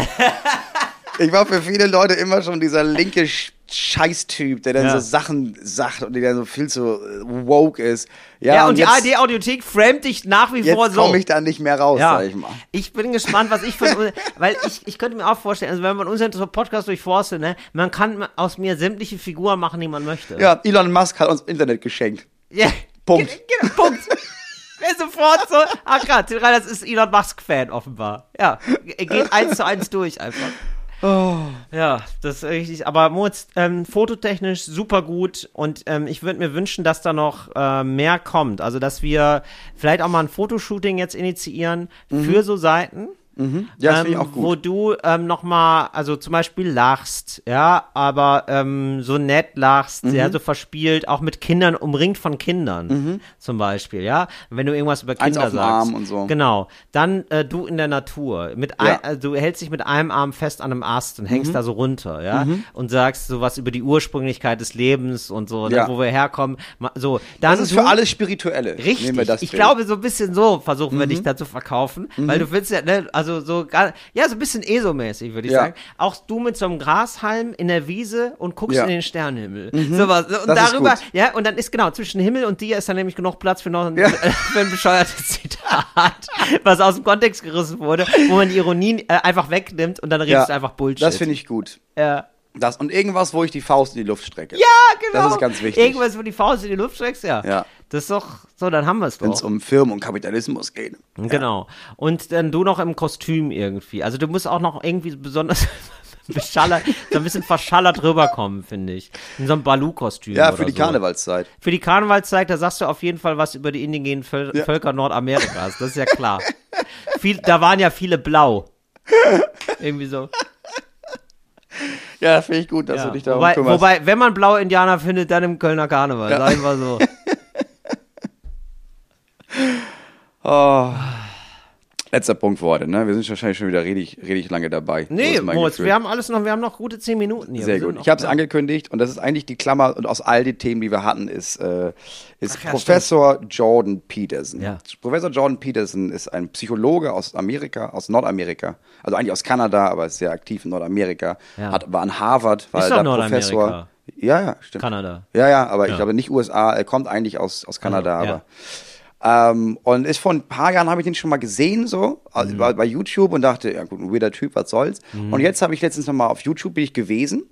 ich war für viele Leute immer schon dieser linke Sch- Scheißtyp, der dann Ja. so Sachen sagt und der dann so viel zu äh, woke ist. Ja, Ja, und, die jetzt, ARD-Audiothek framet dich nach wie vor jetzt so. komme ich da nicht mehr raus, ja, sag ich mal. ich bin gespannt, was ich von, weil ich, ich könnte mir auch vorstellen, also wenn man unseren Podcast durchforstet, ne, man kann aus mir sämtliche Figuren machen, die man möchte. Ja, Elon Musk hat uns Internet geschenkt. Ja. Punkt. Ge- Genau, Punkt. Wer sofort so, ah Till Reiners ist Elon Musk-Fan offenbar. Ja, er geht eins zu eins durch einfach. Oh. Ja, das ist richtig. Aber Moritz, ähm, fototechnisch super gut und ähm, ich würde mir wünschen, dass da noch äh, mehr kommt. Also, dass wir vielleicht auch mal ein Fotoshooting jetzt initiieren für so Seiten. Ja, das ähm, ich auch Wo gut. du ähm, nochmal, also zum Beispiel lachst, ja, aber ähm, so nett lachst, ja, Mhm. so verspielt, auch mit Kindern, umringt von Kindern, zum Beispiel, ja. Wenn du irgendwas über Mhm. Eins Kinder dem sagst. Arm und so. Genau. Dann äh, du in der Natur. Mit ein, Ja. äh, du hältst dich mit einem Arm fest an einem Ast und Mhm. hängst da so runter, ja, und sagst so was über die Ursprünglichkeit des Lebens und so, ne, Ja. wo wir herkommen. So, dann Das ist für alles Spirituelle. Richtig. Ich. Mhm. glaube, so ein bisschen so versuchen wir dich da zu verkaufen, weil du willst ja, ne, also so gar, ja, so ein bisschen ESO-mäßig, würde ich Ja. sagen. Auch du mit so einem Grashalm in der Wiese und guckst Ja. Mhm. in den Sternenhimmel. Sowas. Und Das darüber, ja, und dann ist genau, zwischen Himmel und dir ist dann nämlich genug Platz für noch ein, Ja. für ein bescheuertes Zitat, was aus dem Kontext gerissen wurde, wo man die Ironie äh, einfach wegnimmt und dann redest du einfach Bullshit. Das finde ich gut. Ja. Das und irgendwas, wo ich die Faust in die Luft strecke. Ja, genau. Das ist ganz wichtig. Irgendwas, wo die Faust in die Luft streckst, ja. Ja. Das ist doch, so, dann haben wir es doch. Wenn es um Firmen und Kapitalismus geht. Genau. Und dann du noch im Kostüm irgendwie. Also du musst auch noch irgendwie besonders beschallert, so ein bisschen verschallert rüberkommen, finde ich. In so einem Balu-Kostüm. Ja, für die so. Karnevalszeit. Für die Karnevalszeit, da sagst du auf jeden Fall was über die indigenen Völ Ja. Völker Nordamerikas. Das ist ja klar. Viel, da waren ja viele blau. Irgendwie so. Ja, finde ich gut, dass Ja. du dich darum Wobei, kümmerst. wobei, wenn man blaue Indianer findet, dann im Kölner Karneval. Ja. Sag ich mal so. Oh. Letzter Punkt für heute, ne? Wir sind wahrscheinlich schon wieder richtig, richtig lange dabei. Nee, Moritz, Gefühl. wir haben alles noch, wir haben noch gute zehn Minuten hier. Sehr Wir gut. Ich habe es angekündigt und das ist eigentlich die Klammer und aus all den Themen, die wir hatten, ist, äh, ist Ach ja, Professor Jordan Peterson. Ja. Professor Jordan Peterson ist ein Psychologe aus Amerika, aus Nordamerika, also eigentlich aus Kanada, aber ist sehr aktiv in Nordamerika. Ja. Hat war an Harvard, war Ist er doch da Nordamerika. Professor. Ja, ja, stimmt. Kanada. Ja, ja, aber ich glaube nicht USA, er kommt eigentlich aus, aus Kanada, Also, ja. aber. Ähm, und ist vor ein paar Jahren habe ich den schon mal gesehen, so, also Mhm. bei, bei YouTube und dachte, ja gut, ein weirder Typ, was soll's. Und jetzt habe ich letztens noch mal auf YouTube bin ich gewesen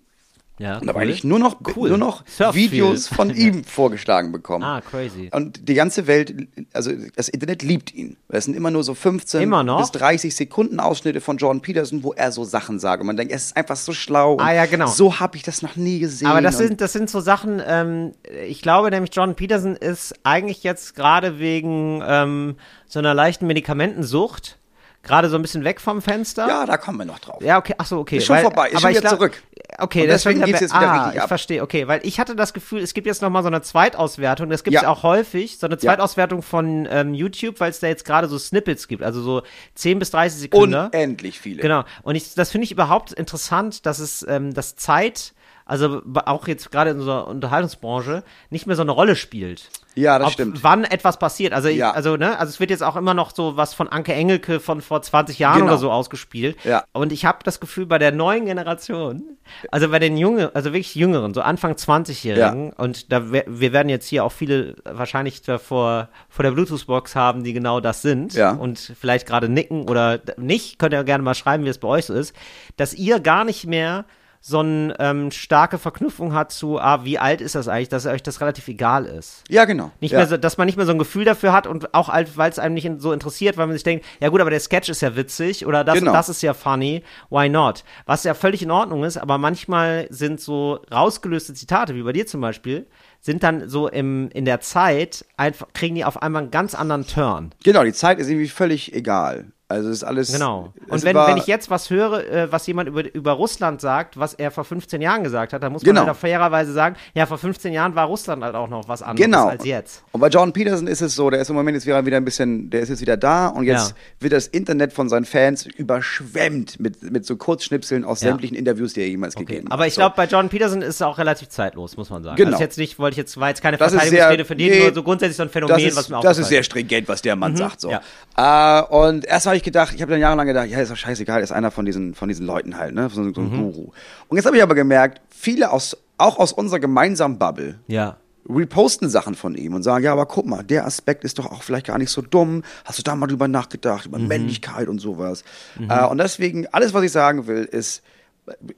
Ja, und habe cool. eigentlich nur noch, Cool. nur noch Videos viel. von ihm vorgeschlagen bekommen. Ah, crazy. Und die ganze Welt, also das Internet liebt ihn. Es sind immer nur so 15 Immer noch? bis 30 Sekunden Ausschnitte von Jordan Peterson, wo er so Sachen sagt. Und man denkt, es ist einfach so schlau. Ah, ja, genau. So habe ich das noch nie gesehen. Aber das sind, das sind so Sachen, ähm, ich glaube nämlich, John Peterson ist eigentlich jetzt gerade wegen ähm, so einer leichten Medikamentensucht gerade so ein bisschen weg vom Fenster. ja, da kommen wir noch drauf. Ja, okay, ach so, okay. Ist schon vorbei, ist aber schon ich wieder glaub- zurück. Okay, das deswegen wird geht's jetzt wieder ah, richtig ich ab. verstehe, okay, weil ich hatte das Gefühl, es gibt jetzt noch mal so eine Zweitauswertung, das gibt es Ja. auch häufig, so eine Ja. Zweitauswertung von ähm, YouTube, weil es da jetzt gerade so Snippets gibt, also so 10 bis 30 Sekunden. Unendlich viele. Genau. Und ich, das finde ich überhaupt interessant, dass es ähm, das Zeit, also auch jetzt gerade in unserer Unterhaltungsbranche, nicht mehr so eine Rolle spielt. Ja, das Ob, stimmt. Wann etwas passiert. Also, Ja. also, ne, also es wird jetzt auch immer noch so was von Anke Engelke von vor 20 Jahren Genau. oder so ausgespielt. Ja. Und ich habe das Gefühl, bei der neuen Generation, also bei den Jungen, also wirklich Jüngeren, so Anfang 20-Jährigen, und da wir werden jetzt hier auch viele wahrscheinlich vor, vor der Bluetooth-Box haben, die genau das sind Ja. und vielleicht gerade nicken oder nicht, könnt ihr gerne mal schreiben, wie es bei euch so ist, dass ihr gar nicht mehr so eine ähm, starke Verknüpfung hat zu, ah, wie alt ist das eigentlich, dass euch das relativ egal ist. Ja, genau. Nicht ja. mehr so, dass man nicht mehr so ein Gefühl dafür hat und auch alt, weil es einem nicht so interessiert, weil man sich denkt, ja gut, aber der Sketch ist ja witzig oder das Genau. und das ist ja funny, why not? Was ja völlig in Ordnung ist, aber manchmal sind so rausgelöste Zitate, wie bei dir zum Beispiel, sind dann so im, in der Zeit einfach, kriegen die auf einmal einen ganz anderen Turn. Genau, die Zeit ist irgendwie völlig egal. Also ist alles. Genau. Und wenn, wenn ich jetzt was höre, äh, was jemand über, über Russland sagt, was er vor 15 Jahren gesagt hat, dann muss man Genau. halt auch fairerweise sagen, ja, vor 15 Jahren war Russland halt auch noch was anderes Genau. als jetzt. Und bei Jordan Peterson ist es so, der ist im Moment jetzt wieder, wieder ein bisschen, der ist jetzt wieder da und jetzt Ja. wird das Internet von seinen Fans überschwemmt mit, mit so Kurzschnipseln aus Ja. sämtlichen Interviews, die er jemals Okay. gegeben hat. Aber ich glaube, bei Jordan Peterson ist es auch relativ zeitlos, muss man sagen. Genau. Also jetzt nicht, wollte ich jetzt, war jetzt keine Das Verteidigungsrede sehr- für den, nee, nur so grundsätzlich so ein Phänomen, ist, was mir auch das ist sehr stringent, was der Mann sagt. So. Äh, und erst habe ich gedacht, ich habe dann jahrelang gedacht, ja, ist doch scheißegal, ist einer von diesen, von diesen Leuten halt, ne? So, so ein Mhm. Guru. Und jetzt habe ich aber gemerkt, viele aus, auch aus unserer gemeinsamen Bubble, Ja. reposten Sachen von ihm und sagen, ja, aber guck mal, der Aspekt ist doch auch vielleicht gar nicht so dumm. Hast du da mal drüber nachgedacht, über Männlichkeit und sowas? Äh, und deswegen, alles, was ich sagen will, ist,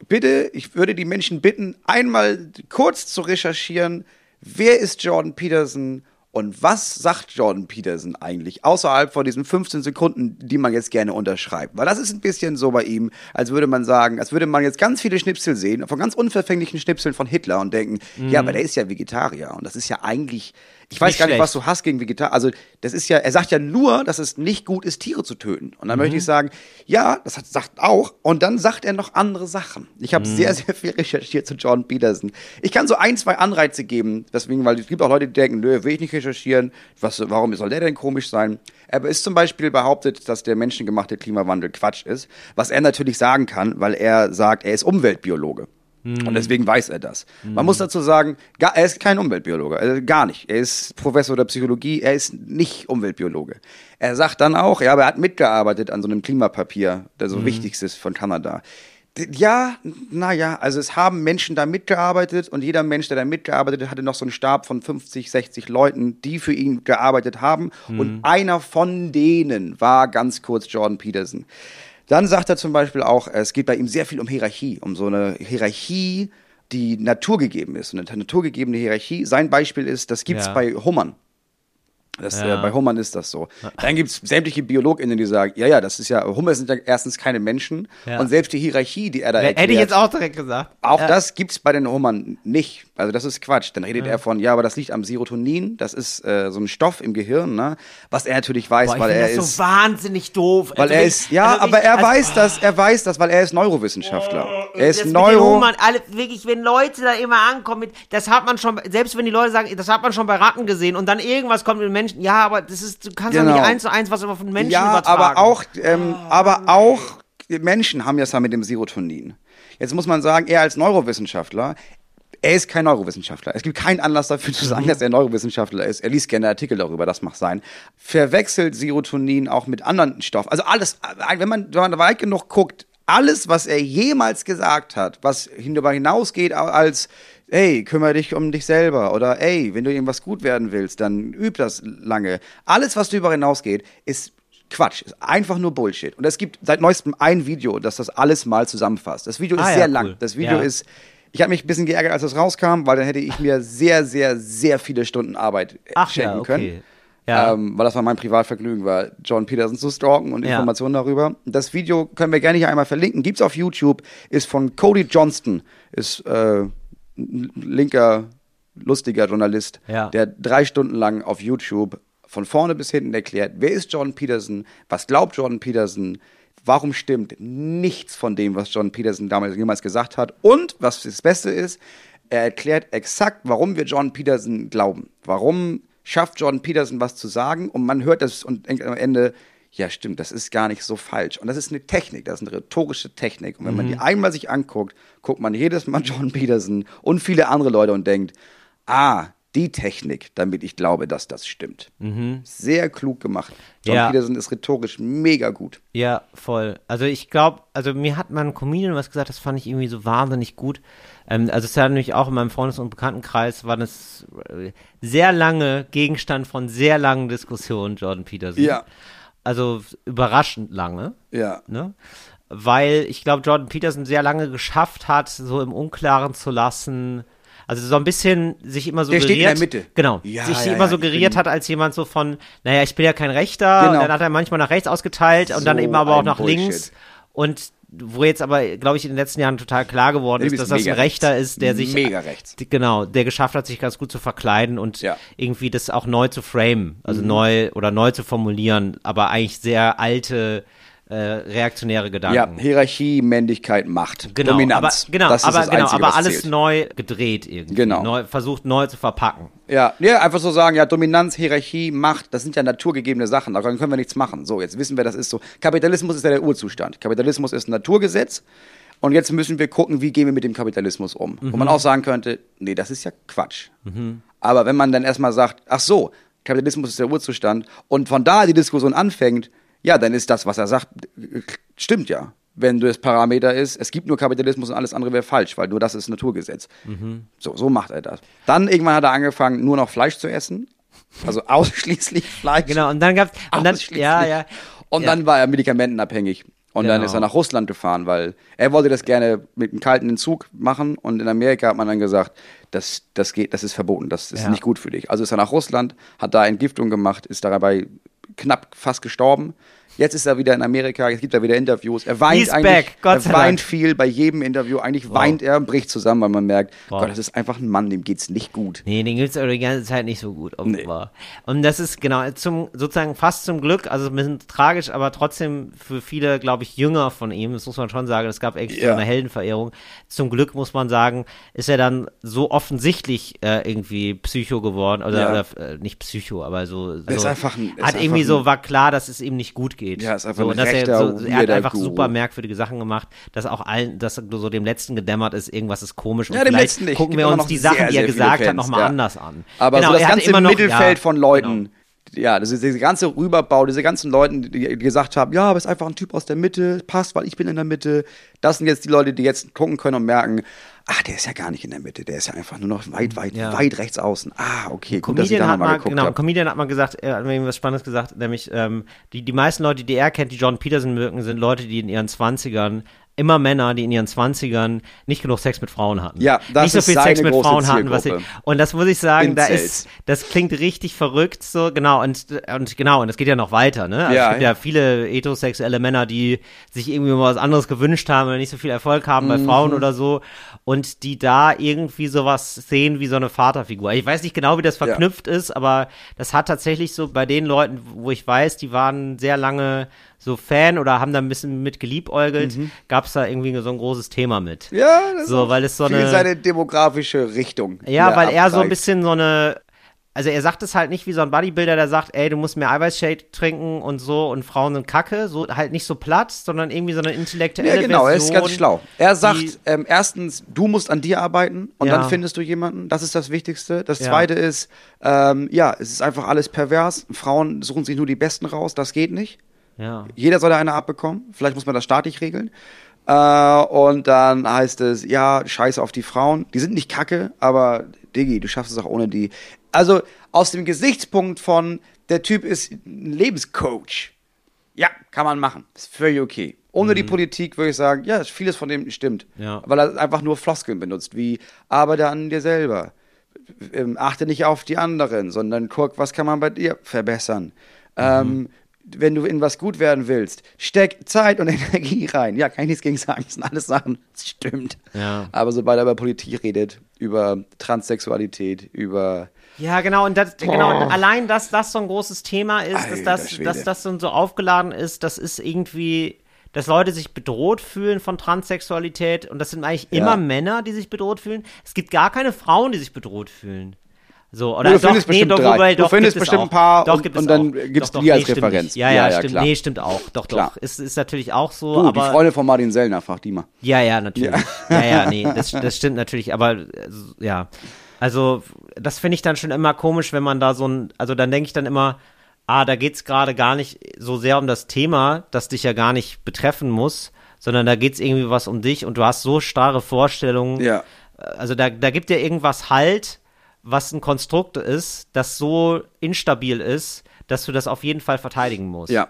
bitte, ich würde die Menschen bitten, einmal kurz zu recherchieren, wer ist Jordan Peterson und was sagt Jordan Peterson eigentlich außerhalb von diesen 15 Sekunden, die man jetzt gerne unterschreibt? Weil das ist ein bisschen so bei ihm, als würde man sagen, als würde man jetzt ganz viele Schnipsel sehen, von ganz unverfänglichen Schnipseln von Hitler und denken, ja, aber der ist ja Vegetarier und das ist ja eigentlich, ich weiß Nicht gar nicht, schlecht. was du hast gegen Vegetarier. Also, das ist ja, er sagt ja nur, dass es nicht gut ist, Tiere zu töten. Und dann möchte ich sagen, ja, das hat, sagt auch. Und dann sagt er noch andere Sachen. Ich habe sehr, sehr viel recherchiert zu Jordan Peterson. Ich kann so ein, zwei Anreize geben, deswegen, weil es gibt auch Leute, die denken, nö, will ich nicht recherchieren. Was, warum soll der denn komisch sein? Er ist zum Beispiel behauptet, dass der menschengemachte Klimawandel Quatsch ist, was er natürlich sagen kann, weil er sagt, er ist Umweltbiologe. Und deswegen weiß er das. Man muss dazu sagen, gar, er ist kein Umweltbiologe, also gar nicht. Er ist Professor der Psychologie, er ist nicht Umweltbiologe. Er sagt dann auch, ja, aber er hat mitgearbeitet an so einem Klimapapier, der so wichtigstes von Kanada. Ja, naja, also es haben Menschen da mitgearbeitet und jeder Mensch, der da mitgearbeitet hat, hatte noch so einen Stab von 50, 60 Leuten, die für ihn gearbeitet haben. Und einer von denen war ganz kurz Jordan Peterson. Dann sagt er zum Beispiel auch, es geht bei ihm sehr viel um Hierarchie, um so eine Hierarchie, die naturgegeben ist. Eine naturgegebene Hierarchie. Sein Beispiel ist, das gibt's Ja. bei Hummern. Das, Ja. äh, bei Hummern ist das so. Dann gibt's sämtliche BiologInnen, die sagen, ja, ja, das ist ja, Hummer sind ja erstens keine Menschen Ja. und selbst die Hierarchie, die er da erklärt, Hätte ich jetzt auch direkt gesagt. auch Ja. das gibt's bei den Hummern nicht. Also das ist Quatsch. Dann redet er von, ja, aber das liegt am Serotonin. Das ist äh, so ein Stoff im Gehirn, ne? Was er natürlich weiß, Boah, weil er das ist. so wahnsinnig doof. weil Also er ist, ja, also aber ich- er also- weiß das, er weiß das, weil er ist Neurowissenschaftler. Er ist Neuro. Hummern, alle, wirklich, wenn Leute da immer ankommen das hat man schon, selbst wenn die Leute sagen, das hat man schon bei Ratten gesehen und dann irgendwas kommt mit Menschen, ja, aber das ist, du kannst doch Genau. nicht eins zu eins was über von Menschen Ja, übertragen. aber auch, ähm, aber auch Menschen haben ja es ja mit dem Serotonin. Jetzt muss man sagen, er als Neurowissenschaftler, er ist kein Neurowissenschaftler. Es gibt keinen Anlass dafür zu sagen, dass er Neurowissenschaftler ist. Er liest gerne Artikel darüber, das mag sein. Verwechselt Serotonin auch mit anderen Stoffen. Also alles, wenn man, wenn man weit genug guckt, alles, was er jemals gesagt hat, was darüber hinausgeht als ey, kümmere dich um dich selber oder ey, wenn du irgendwas gut werden willst, dann üb das lange. Alles, was darüber hinausgeht, ist Quatsch, ist einfach nur Bullshit. Und es gibt seit neuestem ein Video, das das alles mal zusammenfasst. Das Video ist Ah, ja, sehr cool. lang. Das Video Ja. ist, ich habe mich ein bisschen geärgert, als es rauskam, weil dann hätte ich mir sehr, sehr, sehr viele Stunden Arbeit äh, Ach schenken ja, okay. können. Ja. Ähm, weil das war mein Privatvergnügen, war John Peterson zu stalken und Ja. Informationen darüber. Das Video können wir gerne hier einmal verlinken. Gibt's auf YouTube, ist von Cody Johnston, ist äh, ein linker, lustiger Journalist, Ja. der drei Stunden lang auf YouTube von vorne bis hinten erklärt, wer ist Jordan Peterson, was glaubt Jordan Peterson, warum stimmt nichts von dem, was Jordan Peterson damals jemals gesagt hat und was das Beste ist, er erklärt exakt, warum wir Jordan Peterson glauben. Warum schafft Jordan Peterson was zu sagen und man hört das und denkt am Ende, ja stimmt, das ist gar nicht so falsch. Und das ist eine Technik, das ist eine rhetorische Technik. Und wenn man die einmal sich anguckt, guckt man jedes Mal Jordan Peterson und viele andere Leute und denkt, ah, die Technik, damit ich glaube, dass das stimmt. Sehr klug gemacht. Jordan Ja. Peterson ist rhetorisch mega gut. Ja, voll. Also ich glaube, also mir hat mal ein Comedian was gesagt, das fand ich irgendwie so wahnsinnig gut. Ähm, also es ist ja nämlich auch in meinem Freundes- und Bekanntenkreis war das äh, sehr lange Gegenstand von sehr langen Diskussionen, Jordan Peterson. Ja. Also überraschend lange, Ja. ne? Weil ich glaube, Jordan Peterson sehr lange geschafft hat, so im Unklaren zu lassen. Also so ein bisschen sich immer Der suggeriert. steht in der Mitte. Genau. Ja, sich ja, immer ja, suggeriert hat als jemand so von, naja, ich bin ja kein Rechter. Genau. Und dann hat er manchmal nach rechts ausgeteilt und dann So eben aber auch nach Bullshit. links. Und wo jetzt aber, glaube ich, in den letzten Jahren total klar geworden Der ist, dass das ein Rechter rechts. ist, der sich Mega rechts. genau, der geschafft hat, sich ganz gut zu verkleiden und Ja. irgendwie das auch neu zu framen, Mhm. also neu oder neu zu formulieren, aber eigentlich sehr alte äh, reaktionäre Ja, Gedanken. Hierarchie, Männlichkeit, Macht, Genau, Dominanz. aber, genau, das ist aber, das genau, Einzige, aber alles zählt. neu gedreht irgendwie. Genau. Neu, versucht neu zu verpacken. Ja, ja, einfach so sagen, ja, Dominanz, Hierarchie, Macht, das sind ja naturgegebene Sachen, daran können wir nichts machen. So, jetzt wissen wir, das ist so. Kapitalismus ist ja der Urzustand. Kapitalismus ist ein Naturgesetz und jetzt müssen wir gucken, wie gehen wir mit dem Kapitalismus um. Wo Mhm. man auch sagen könnte, nee, das ist ja Quatsch. Aber wenn man dann erstmal sagt, ach so, Kapitalismus ist der Urzustand und von da die Diskussion anfängt, ja, dann ist das, was er sagt, stimmt ja. Wenn das Parameter ist, es gibt nur Kapitalismus und alles andere wäre falsch, weil nur das ist Naturgesetz. So, so macht er das. Dann irgendwann hat er angefangen, nur noch Fleisch zu essen. Also ausschließlich Fleisch. Genau, und dann dann, Ausschließlich. ja, ja. Und ja. dann war er medikamentenabhängig. Und dann Genau. ist er nach Russland gefahren, weil er wollte das gerne mit einem kalten Entzug machen. Und in Amerika hat man dann gesagt, das, das geht, das ist verboten, das ist Ja. nicht gut für dich. Also ist er nach Russland, hat da Entgiftung gemacht, ist dabei knapp fast gestorben. Jetzt ist er wieder in Amerika, jetzt gibt er wieder Interviews. Er weint He's eigentlich, back, Gott er weint Dank. viel bei jedem Interview. Eigentlich weint er und bricht zusammen, weil man merkt, Wow. Gott, das ist einfach ein Mann, dem geht's nicht gut. Nee, den gibt's aber die ganze Zeit nicht so gut, offenbar. Und das ist genau zum sozusagen fast zum Glück, also ein bisschen tragisch, aber trotzdem für viele, glaube ich, Jünger von ihm, das muss man schon sagen, es gab extra Ja. eine Heldenverehrung. Zum Glück muss man sagen, ist er dann so offensichtlich äh, irgendwie Psycho geworden oder, Ja. oder äh, nicht Psycho, aber so, so ist einfach ein- ist hat irgendwie ein- so war klar, dass es ihm nicht gut geht. Ja, ist einfach so, ein und dass er, so, er hat einfach Guru. super merkwürdige Sachen gemacht, dass auch allen, dass so dem letzten gedämmert ist, irgendwas ist komisch und Ja, dem vielleicht letzten nicht. gucken wir uns die sehr, Sachen, die sehr er viele gesagt hat, Fans, nochmal ja. anders an. Aber Genau, so das er ganze noch- Mittelfeld ja, von genau. Leuten, ja, das ist dieser ganze Rüberbau, diese ganzen Leuten, die, die gesagt haben, ja, aber ist einfach ein Typ aus der Mitte, passt, weil ich bin in der Mitte. Das sind jetzt die Leute, die jetzt gucken können und merken, ach, der ist ja gar nicht in der Mitte, der ist ja einfach nur noch weit, weit, Ja. weit rechts außen. Ah, okay, gut, dass ich Comedian da nochmal mal, geguckt genau, habe. Comedian hat mal gesagt, er hat mir irgendwas Spannendes gesagt, nämlich ähm, die, die meisten Leute, die er kennt, die John Peterson wirken, sind Leute, die in ihren Zwanzigern immer Männer, die in ihren Zwanzigern nicht genug Sex mit Frauen hatten. Ja, das nicht so ist viel Sex mit Frauen hatten, was ich, und das muss ich sagen, da ist, das klingt richtig verrückt, so genau und und genau und es geht ja noch weiter, ne? Also Ja, es gibt ja. ja. viele heterosexuelle Männer, die sich irgendwie mal was anderes gewünscht haben oder nicht so viel Erfolg haben bei Mhm. Frauen oder so und die da irgendwie sowas sehen wie so eine Vaterfigur. Ich weiß nicht genau, wie das Ja. verknüpft ist, aber das hat tatsächlich so bei den Leuten, wo ich weiß, die waren sehr lange so Fan oder haben da ein bisschen mit geliebäugelt, gab es da irgendwie so ein großes Thema mit. Ja, das So, weil es so eine- seine demografische Richtung. Ja, weil er so ein bisschen so eine. Also er sagt es halt nicht wie so ein Bodybuilder, der sagt, ey, du musst mehr Eiweißshake trinken und so und Frauen sind Kacke, so halt nicht so platt, sondern irgendwie so eine intellektuelle Ja, genau, er ist Version, ganz schlau. Er sagt, ähm, erstens, du musst an dir arbeiten und Ja. dann findest du jemanden. Das ist das Wichtigste. Das Ja. zweite ist, ähm, ja, es ist einfach alles pervers. Frauen suchen sich nur die Besten raus. Das geht nicht. Ja. Jeder soll eine abbekommen. Vielleicht muss man das staatlich regeln. Äh, und dann heißt es, ja, scheiß auf die Frauen. Die sind nicht kacke, aber Diggi, du schaffst es auch ohne die. Also aus dem Gesichtspunkt von, der Typ ist ein Lebenscoach. Ja, kann man machen. Ist völlig okay. Ohne die Politik würde ich sagen, ja, vieles von dem stimmt. Mhm. Ja. Weil er einfach nur Floskeln benutzt, wie arbeite an dir selber. Ähm, achte nicht auf die anderen, sondern guck, was kann man bei dir verbessern. Ähm, wenn du in was gut werden willst, steck Zeit und Energie rein. Ja, kann ich nichts gegen sagen. Das sind alles Sachen, das stimmt. Ja. Aber sobald er über Politik redet, über Transsexualität, über Ja, genau, und das, genau, und allein, dass das so ein großes Thema ist, dass Alter das, Schwede. dass das so aufgeladen ist, das ist irgendwie, dass Leute sich bedroht fühlen von Transsexualität und das sind eigentlich Ja. immer Männer, die sich bedroht fühlen. Es gibt gar keine Frauen, die sich bedroht fühlen. So, oder Du doch, findest bestimmt doch, drei. wobei, Du doch, findest gibt es bestimmt ein paar doch, und- gibt und dann gibst du die als nee, Referenz. Ja, ja, Ja, ja, stimmt. klar. Nee, stimmt auch. Doch, Klar. doch. Ist, ist natürlich auch so, du, die aber. Freundin von Martin Sellner, frag die mal. Ja, ja, natürlich. Ja, ja, nee, das, das stimmt natürlich, aber ja. Also, das finde ich dann schon immer komisch, wenn man da so ein, also dann denke ich dann immer, ah, da geht's gerade gar nicht so sehr um das Thema, das dich ja gar nicht betreffen muss, sondern da geht's irgendwie was um dich und du hast so starre Vorstellungen. Ja. Also da, da gibt dir irgendwas Halt, was ein Konstrukt ist, das so instabil ist, dass du das auf jeden Fall verteidigen musst. Ja.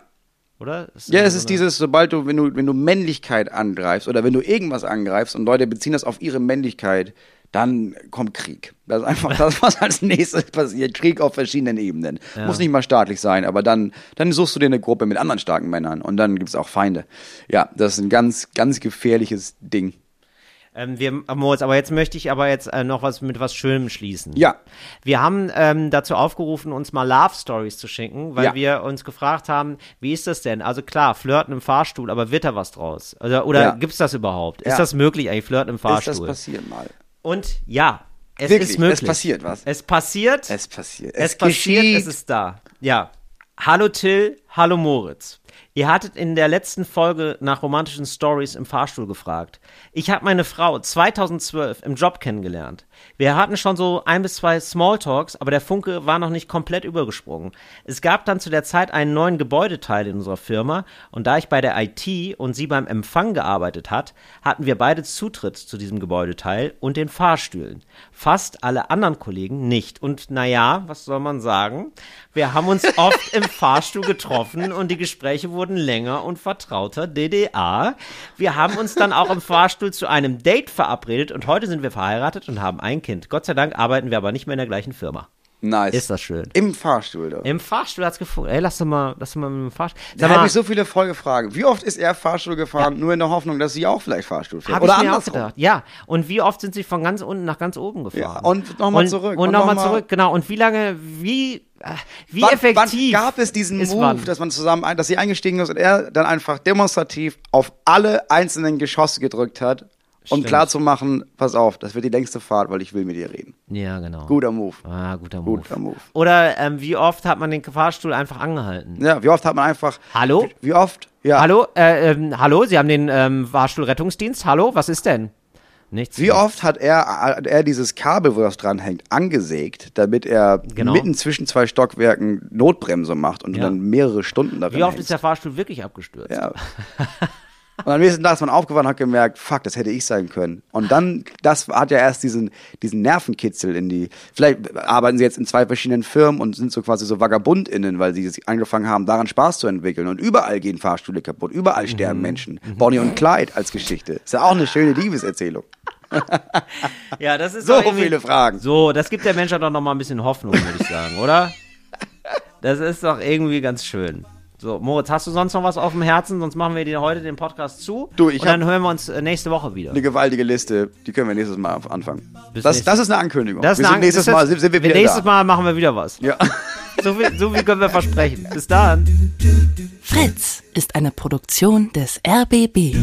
oder? Ist Ja, es so ist dieses, sobald du, wenn du, wenn du Männlichkeit angreifst oder wenn du irgendwas angreifst und Leute beziehen das auf ihre Männlichkeit, dann kommt Krieg. Das ist einfach das, was als nächstes passiert. Krieg auf verschiedenen Ebenen. Muss nicht mal staatlich sein, aber dann, dann suchst du dir eine Gruppe mit anderen starken Männern und dann gibt's auch Feinde. Ja, das ist ein ganz, ganz gefährliches Ding. Ähm, wir, Moritz, aber jetzt möchte ich aber jetzt äh, noch was mit was Schönem schließen. Ja, Wir haben ähm, dazu aufgerufen, uns mal Love Stories zu schicken, weil Ja. wir uns gefragt haben, wie ist das denn? Also klar, Flirten im Fahrstuhl, aber wird da was draus? Oder, oder Ja. gibt's das überhaupt? Ist Ja. das möglich eigentlich, Flirten im ist Fahrstuhl? das passiert mal. Und ja, es Wirklich, ist möglich. es passiert was. Es passiert. Es passiert. Es, passiert, geschieht. es ist da. Ja. Hallo Till, hallo Moritz. Ihr hattet in der letzten Folge nach romantischen Stories im Fahrstuhl gefragt. Ich habe meine Frau 2012 im Job kennengelernt. Wir hatten schon so ein bis zwei Smalltalks, aber der Funke war noch nicht komplett übergesprungen. Es gab dann zu der Zeit einen neuen Gebäudeteil in unserer Firma und da ich bei der IT und sie beim Empfang gearbeitet hat, hatten wir beide Zutritt zu diesem Gebäudeteil und den Fahrstühlen. Fast alle anderen Kollegen nicht. Und naja, was soll man sagen? Wir haben uns oft im Fahrstuhl getroffen und die Gespräche wurden länger und vertrauter DDA. Wir haben uns dann auch im Fahrstuhl zu einem Date verabredet und heute sind wir verheiratet und haben ein Kind. Gott sei Dank arbeiten wir aber nicht mehr in der gleichen Firma. Nice. Ist das schön. Im Fahrstuhl, doch. Im Fahrstuhl hat's gefunden. Ey, lass doch mal, lass doch mal mit dem Fahrstuhl. Da Sag habe mal, ich so viele Folgefragen. Wie oft ist er Fahrstuhl gefahren, nur in der Hoffnung, dass sie auch vielleicht Fahrstuhl fährt? hab Oder ich mir auch andersrum. gedacht. Ja. Und wie oft sind sie von ganz unten nach ganz oben gefahren? Ja, und noch mal Und- zurück. Und, Und nochmal noch zurück, genau. Und wie lange, wie, äh, wie Wann, effektiv wann gab es diesen Move, wann? dass man zusammen, dass sie eingestiegen ist und er dann einfach demonstrativ auf alle einzelnen Geschosse gedrückt hat, um Stimmt. klar zu machen, pass auf, das wird die längste Fahrt, weil ich will mit dir reden. Ja, genau. Guter Move. Ah, guter Move. Guter Move. Oder ähm, wie oft hat man den Fahrstuhl einfach angehalten? Ja, wie oft hat man einfach. Hallo? Wie, wie oft? Ja. Hallo? Äh, ähm, hallo? Sie haben den ähm, Fahrstuhlrettungsdienst? Hallo? Was ist denn? Nichts. Wie oft hat er, hat er dieses Kabel, wo das dranhängt, angesägt, damit er Genau. mitten zwischen zwei Stockwerken Notbremse macht und Ja. dann mehrere Stunden darin Wie oft hängst? ist der Fahrstuhl wirklich abgestürzt? Ja. Und am nächsten Tag ist man aufgewacht und hat gemerkt, fuck, das hätte ich sein können. Und dann, das hat ja erst diesen, diesen Nervenkitzel in die, vielleicht arbeiten sie jetzt in zwei verschiedenen Firmen und sind so quasi so VagabundInnen, weil sie sich angefangen haben, daran Spaß zu entwickeln. Und überall gehen Fahrstühle kaputt, überall sterben Mhm. Menschen. Bonnie und Clyde als Geschichte. Ist ja auch eine schöne Liebeserzählung. Ja, das ist So viele Fragen. So, das gibt der Menschheit doch noch mal ein bisschen Hoffnung, würde ich sagen, oder? Das ist doch irgendwie ganz schön. So, Moritz, hast du sonst noch was auf dem Herzen? Sonst machen wir dir heute den Podcast zu. Du, ich und dann hören wir uns äh, nächste Woche wieder. Eine gewaltige Liste, die können wir nächstes Mal anfangen. Bis Das, das ist eine Ankündigung. Das ist wir eine sind nächstes Mal sind wir wieder Nächstes da. Mal machen wir wieder was. Ja. So viel, so viel können wir versprechen. Bis dann. Fritz ist eine Produktion des RBB.